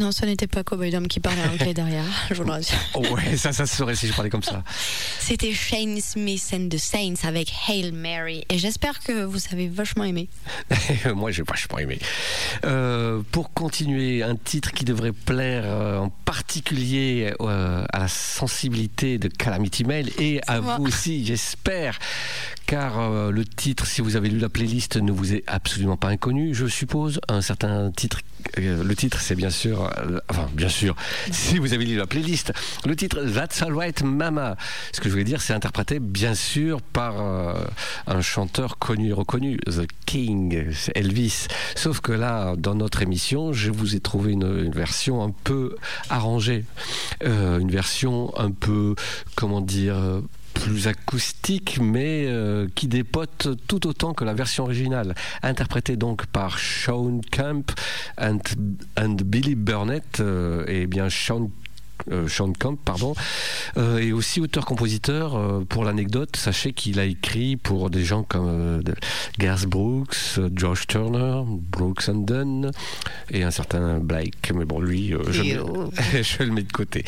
Non, ce n'était pas Cowboy Dom qui parlait anglais derrière, je vous le rassure. Ouais, ça, ça se saurait si je parlais comme ça. C'était Shane Smith and the Saints avec Hail Mary. Et j'espère que vous avez vachement aimé. Moi, j'ai vachement aimé. Euh, pour continuer, un titre qui devrait plaire euh, en particulier euh, à la sensibilité de Calamity Mail et à moi. vous aussi, j'espère. Car le titre, si vous avez lu la playlist, ne vous est absolument pas inconnu, je suppose. Un certain titre. le titre, c'est bien sûr. Euh, enfin, bien sûr, si vous avez lu la playlist. Le titre, That's Alright Mama. Ce que je voulais dire, c'est interprété, bien sûr, par euh, un chanteur connu et reconnu, The King, Elvis. Sauf que là, dans notre émission, je vous ai trouvé une, version un peu arrangée. Euh, une version un peu, comment dire, plus acoustique, mais euh, qui dépote tout autant que la version originale. Interprétée donc par Sean Camp and, Billy Burnett, euh, et bien Sean euh, Sean Camp, pardon, euh, et aussi auteur-compositeur. euh, pour l'anecdote, sachez qu'il a écrit pour des gens comme Garth Brooks, Josh Turner, Brooks and Dunn et un certain Blake. Mais bon, lui, je, Et, le- oh. je le mets de côté.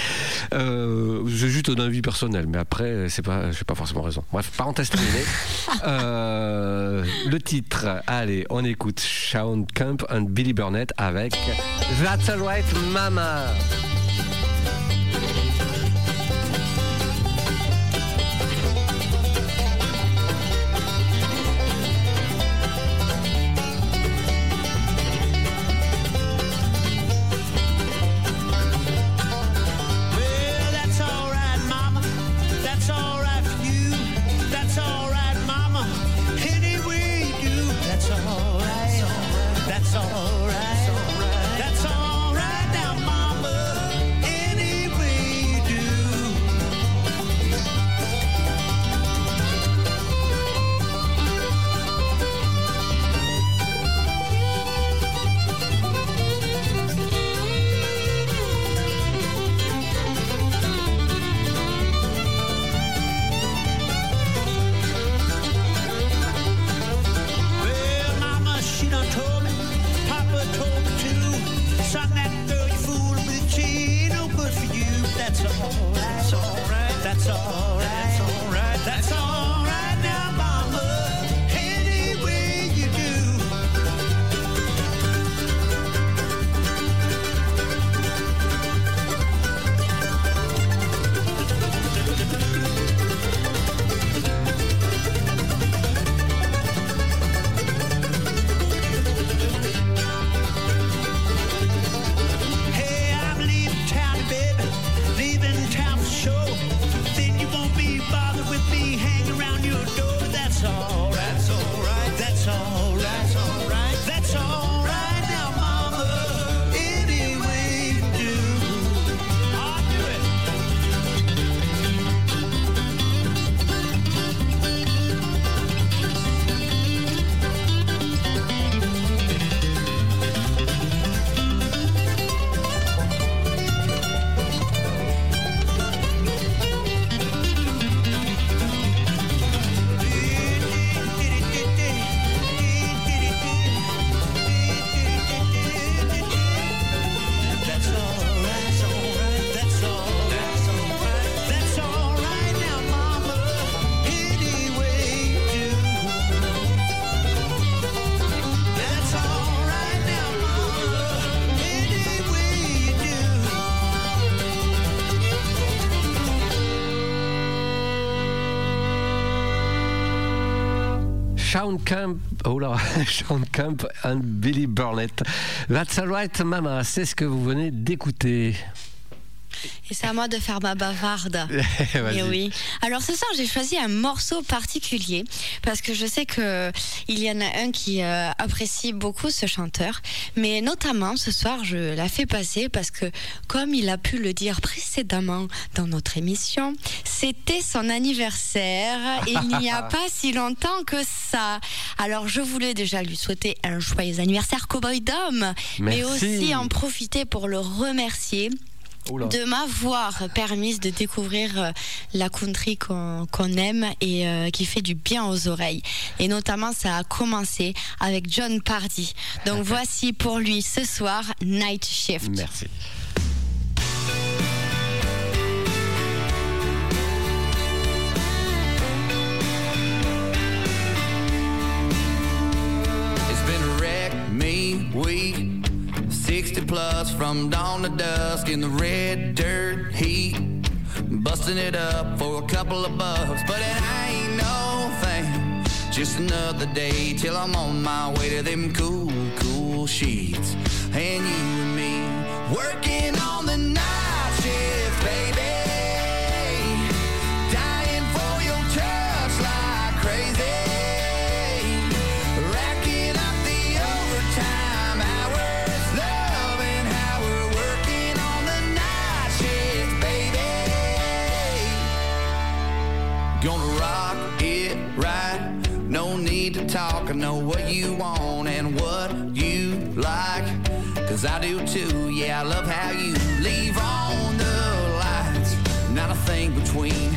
J'ai juste un avis personnel, mais après, c'est pas, j'ai pas forcément raison. Bref, parenthèse terminée. Le titre, allez, on écoute Sean Camp and Billy Burnett avec That's Alright Mama. Sean Camp, oh là, Sean Camp and Billy Burnett. That's alright, Mama, c'est ce que vous venez d'écouter. Et c'est à moi de faire ma bavarde. Et oui. Alors ce soir, j'ai choisi un morceau particulier parce que je sais que il y en a un qui euh, apprécie beaucoup ce chanteur, mais notamment ce soir, je la fais passer parce que comme il a pu le dire précédemment dans notre émission, c'était son anniversaire. Il n'y a pas si longtemps que ça. Alors je voulais déjà lui souhaiter un joyeux anniversaire Cowboy Dom, mais aussi en profiter pour le remercier Oula. de m'avoir permise de découvrir euh, la country qu'on qu'on aime et euh, qui fait du bien aux oreilles. Et notamment, ça a commencé avec John Pardy. Donc voici pour lui ce soir Night Shift. Merci. 60 plus from dawn to dusk in the red dirt heat. Busting it up for a couple of bucks, but it ain't no thing. Just another day till I'm on my way to them cool, cool sheets. And you I know what you want and what you like. Cause I do too. Yeah, I love how you leave on the lights. Not a thing between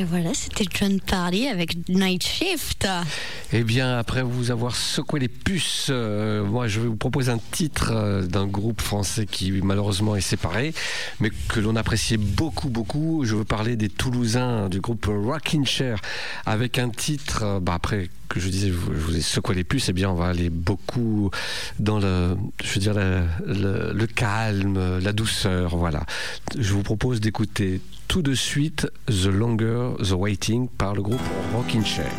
Et voilà, c'était John Pardy avec Night Shift. Eh bien, après vous avoir secoué les puces, euh, moi je vais vous proposer un titre euh, d'un groupe français qui malheureusement est séparé, mais que l'on appréciait beaucoup, beaucoup. Je veux parler des Toulousains du groupe Rockin' Chair, avec un titre, euh, bah, après que je disais, je vous ai secoué les puces, eh bien on va aller beaucoup dans le, je veux dire, le calme, la douceur, voilà. Je vous propose d'écouter tout de suite The Longer The Waiting par le groupe Rockin' Chair.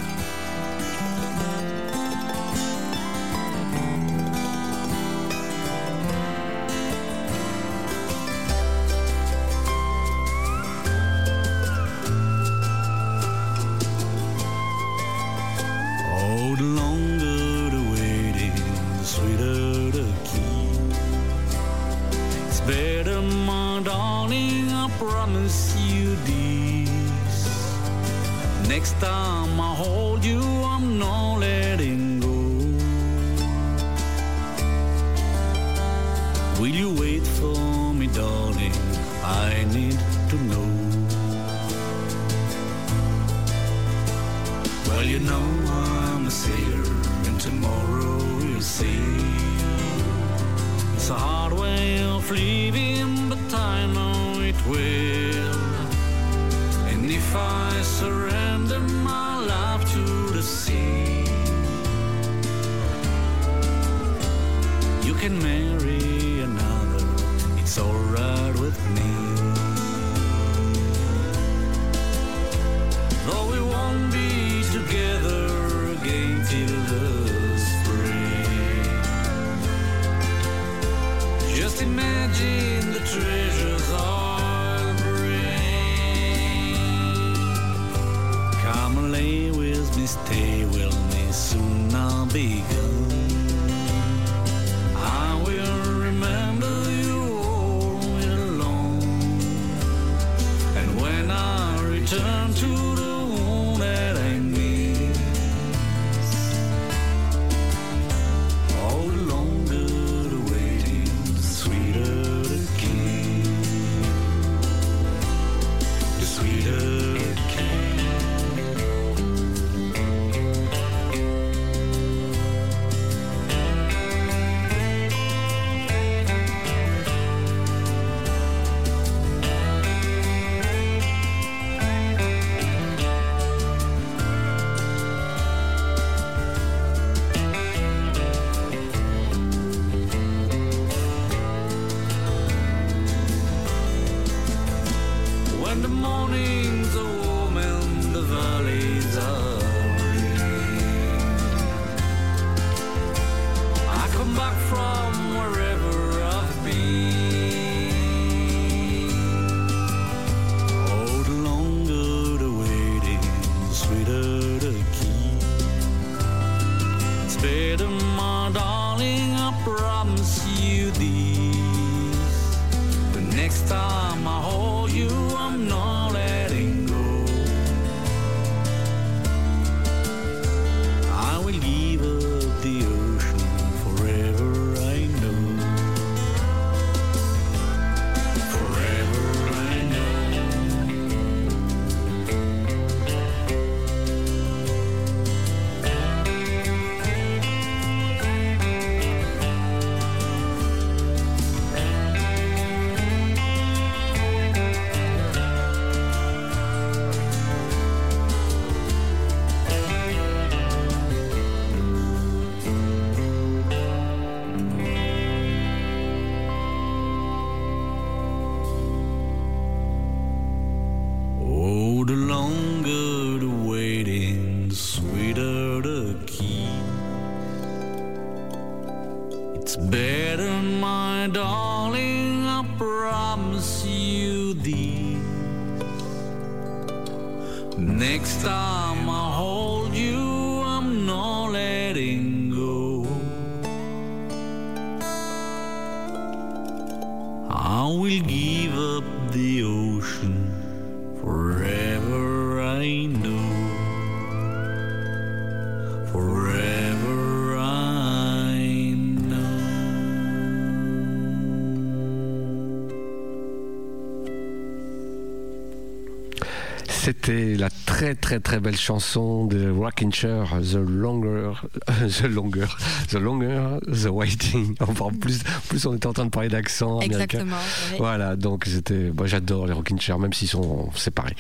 très très belle chanson de Rockincher, The Longer, The Longer, The Longer, The Waiting. Enfin, plus, plus on était en train de parler d'accent américain. Exactement. Voilà, donc c'était, moi j'adore les Rockincher, même s'ils sont séparés.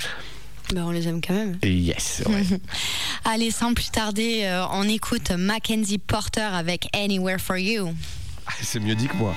Ben on les aime quand même. Yes. Allez, sans plus tarder, euh, on écoute Mackenzie Porter avec Anywhere for You. Ah, c'est mieux dit que moi.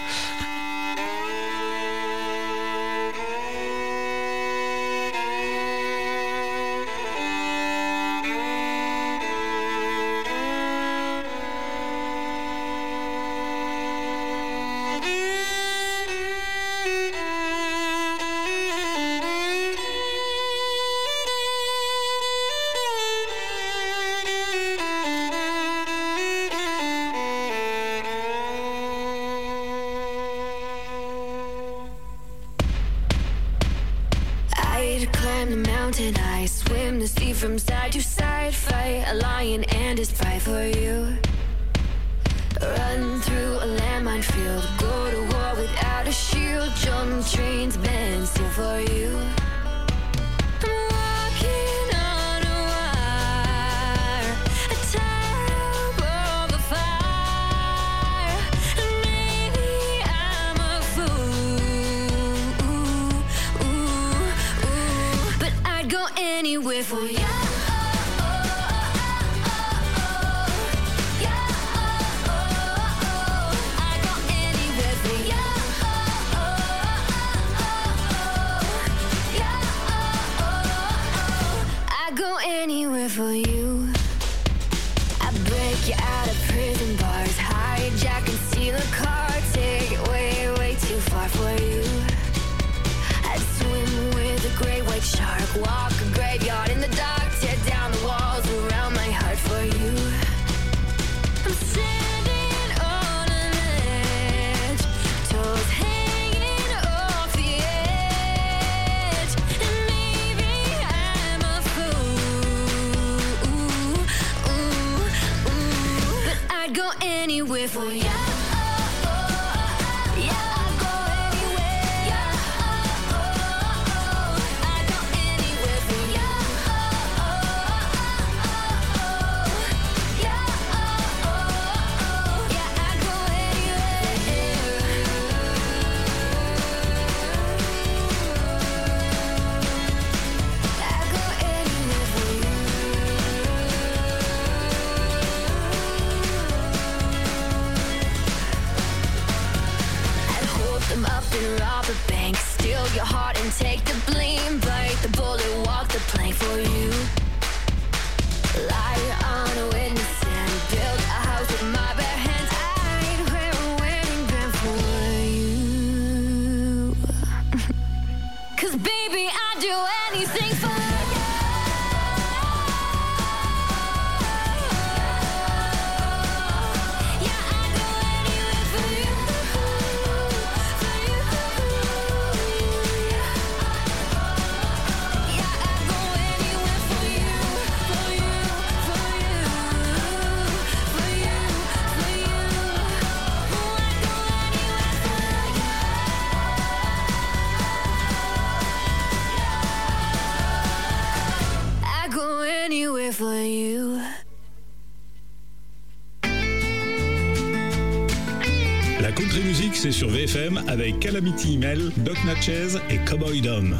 Sur VFM avec Calamity Email, Doc Natchez et Cowboy Dom.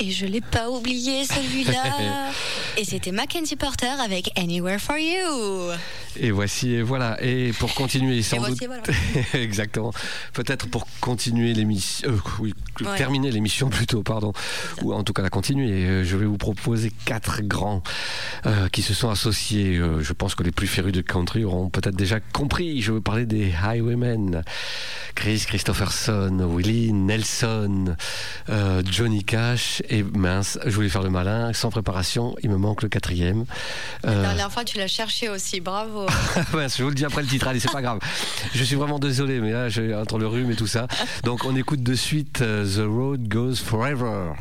Et je l'ai pas oublié celui-là. Et c'était Mackenzie Porter avec Anywhere for You. Et voici, et voilà. Et pour continuer, sans voici, doute. voilà. Exactement. Peut-être pour continuer l'émission. euh, oui, Ouais. terminer l'émission plutôt, pardon. Ou en tout cas la continuer. euh, Je vais vous proposer quatre grands euh, qui se sont associés. Je pense que les plus férus de country auront peut-être déjà compris. Je veux parler des Highwaymen. Chris Christopherson, Willie Nelson, euh, Johnny Cash. Et mince, je voulais faire le malin. Sans préparation, il me manque le quatrième. La dernière fois, tu l'as cherché aussi, bravo. Mince, je vous le dis après le titre, allez, c'est pas grave. Je suis vraiment désolé, mais là, j'ai entre le rhume et tout ça. Donc, on écoute de suite euh, The Road Goes Forever.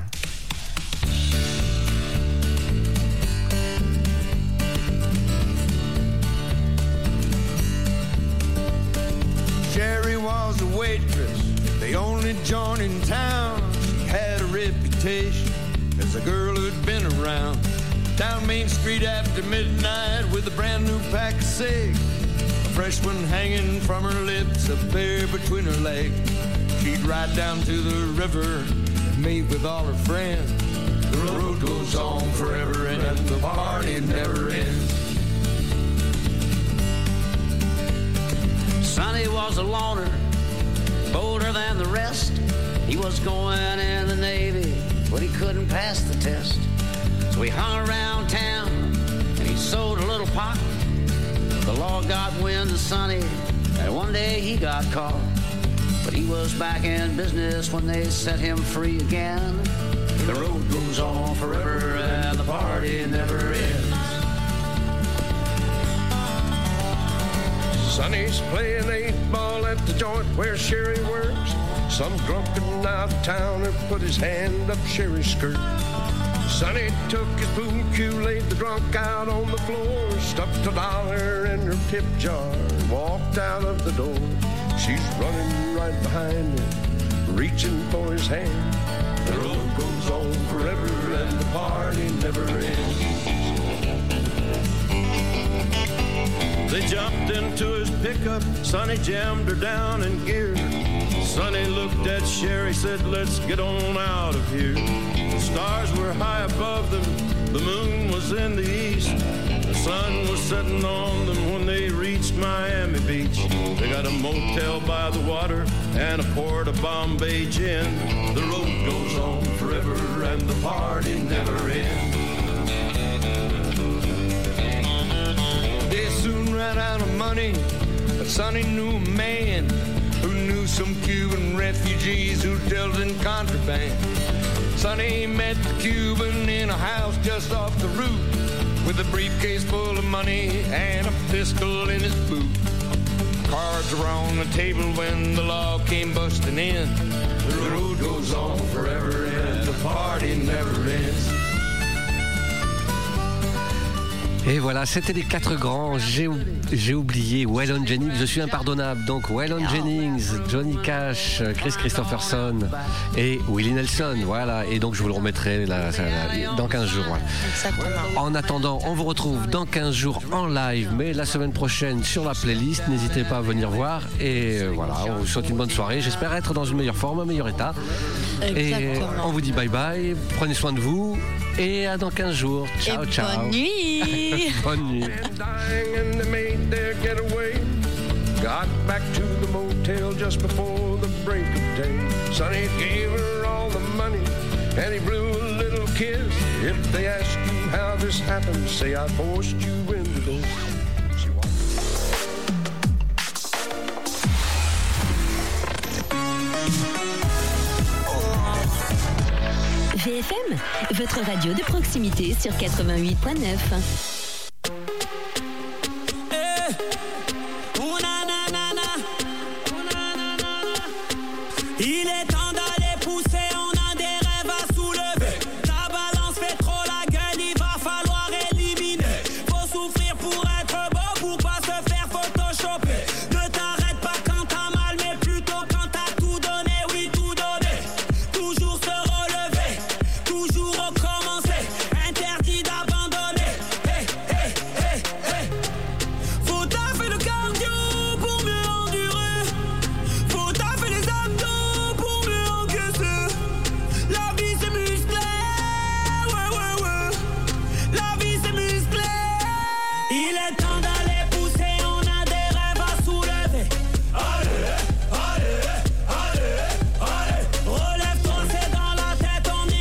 Sherry was a waitress, the only joint in town. She had a reputation as a girl who'd been around. Down Main Street after midnight with a brand new pack of cigs. A fresh one hanging from her lips, a pair between her legs. She'd ride down to the river meet with all her friends. The road goes on forever and the party never ends. Sonny was a loner, bolder than the rest. He was going in the Navy, but he couldn't pass the test. So he hung around town and he sold a little pot. The law got wind of Sonny, and one day he got caught. But he was back in business when they set him free again. The road goes on forever and the party never ends. Sonny's playing eight ball at the joint where Sherry works. Some drunken out of towner put his hand up Sherry's skirt. Sonny took his pool cue, laid the drunk out on the floor, stuffed a dollar in her tip jar, walked out of the door. She's running right behind him, reaching for his hand. The road goes on forever and the party never ends. They jumped into his pickup, Sonny jammed her down in gear. Sonny looked at Sherry, said, Let's get on out of here. The stars were high above them, the moon was in the east. The sun was setting on them when they reached Miami Beach. They got a motel by the water and a port of Bombay gin. The road goes on forever and the party never ends. Ran out of money, but Sonny knew a man who knew some Cuban refugees who dealt in contraband. Sonny met the Cuban in a house just off the route with a briefcase full of money and a pistol in his boot. Cards were on the table when the law came busting in. The road goes on forever and the party never ends. Et voilà, c'était les quatre grands. J'ai ou- j'ai oublié Waylon Jennings. Je suis impardonnable. Donc Waylon Jennings, Johnny Cash, Chris Christopherson et Willie Nelson. Voilà. Et donc je vous le remettrai là, ça, là, dans 15 jours. voilà. En attendant, on vous retrouve dans 15 jours en live, mais la semaine prochaine sur la playlist. N'hésitez pas à venir voir. Et euh, voilà, on vous souhaite une bonne soirée. J'espère être dans une meilleure forme, un meilleur état. Et on vous dit bye bye. Prenez soin de vous. Et à dans 15 jours. Ciao, Et ciao. bonne nuit. bonne nuit. dying and they made their getaway. Got back to the motel just before the break of day. Sonny gave her all the money and he blew a little kiss. If they ask you how this happened, say I forced you into this. She walked VFM, votre radio de proximité sur 88.9.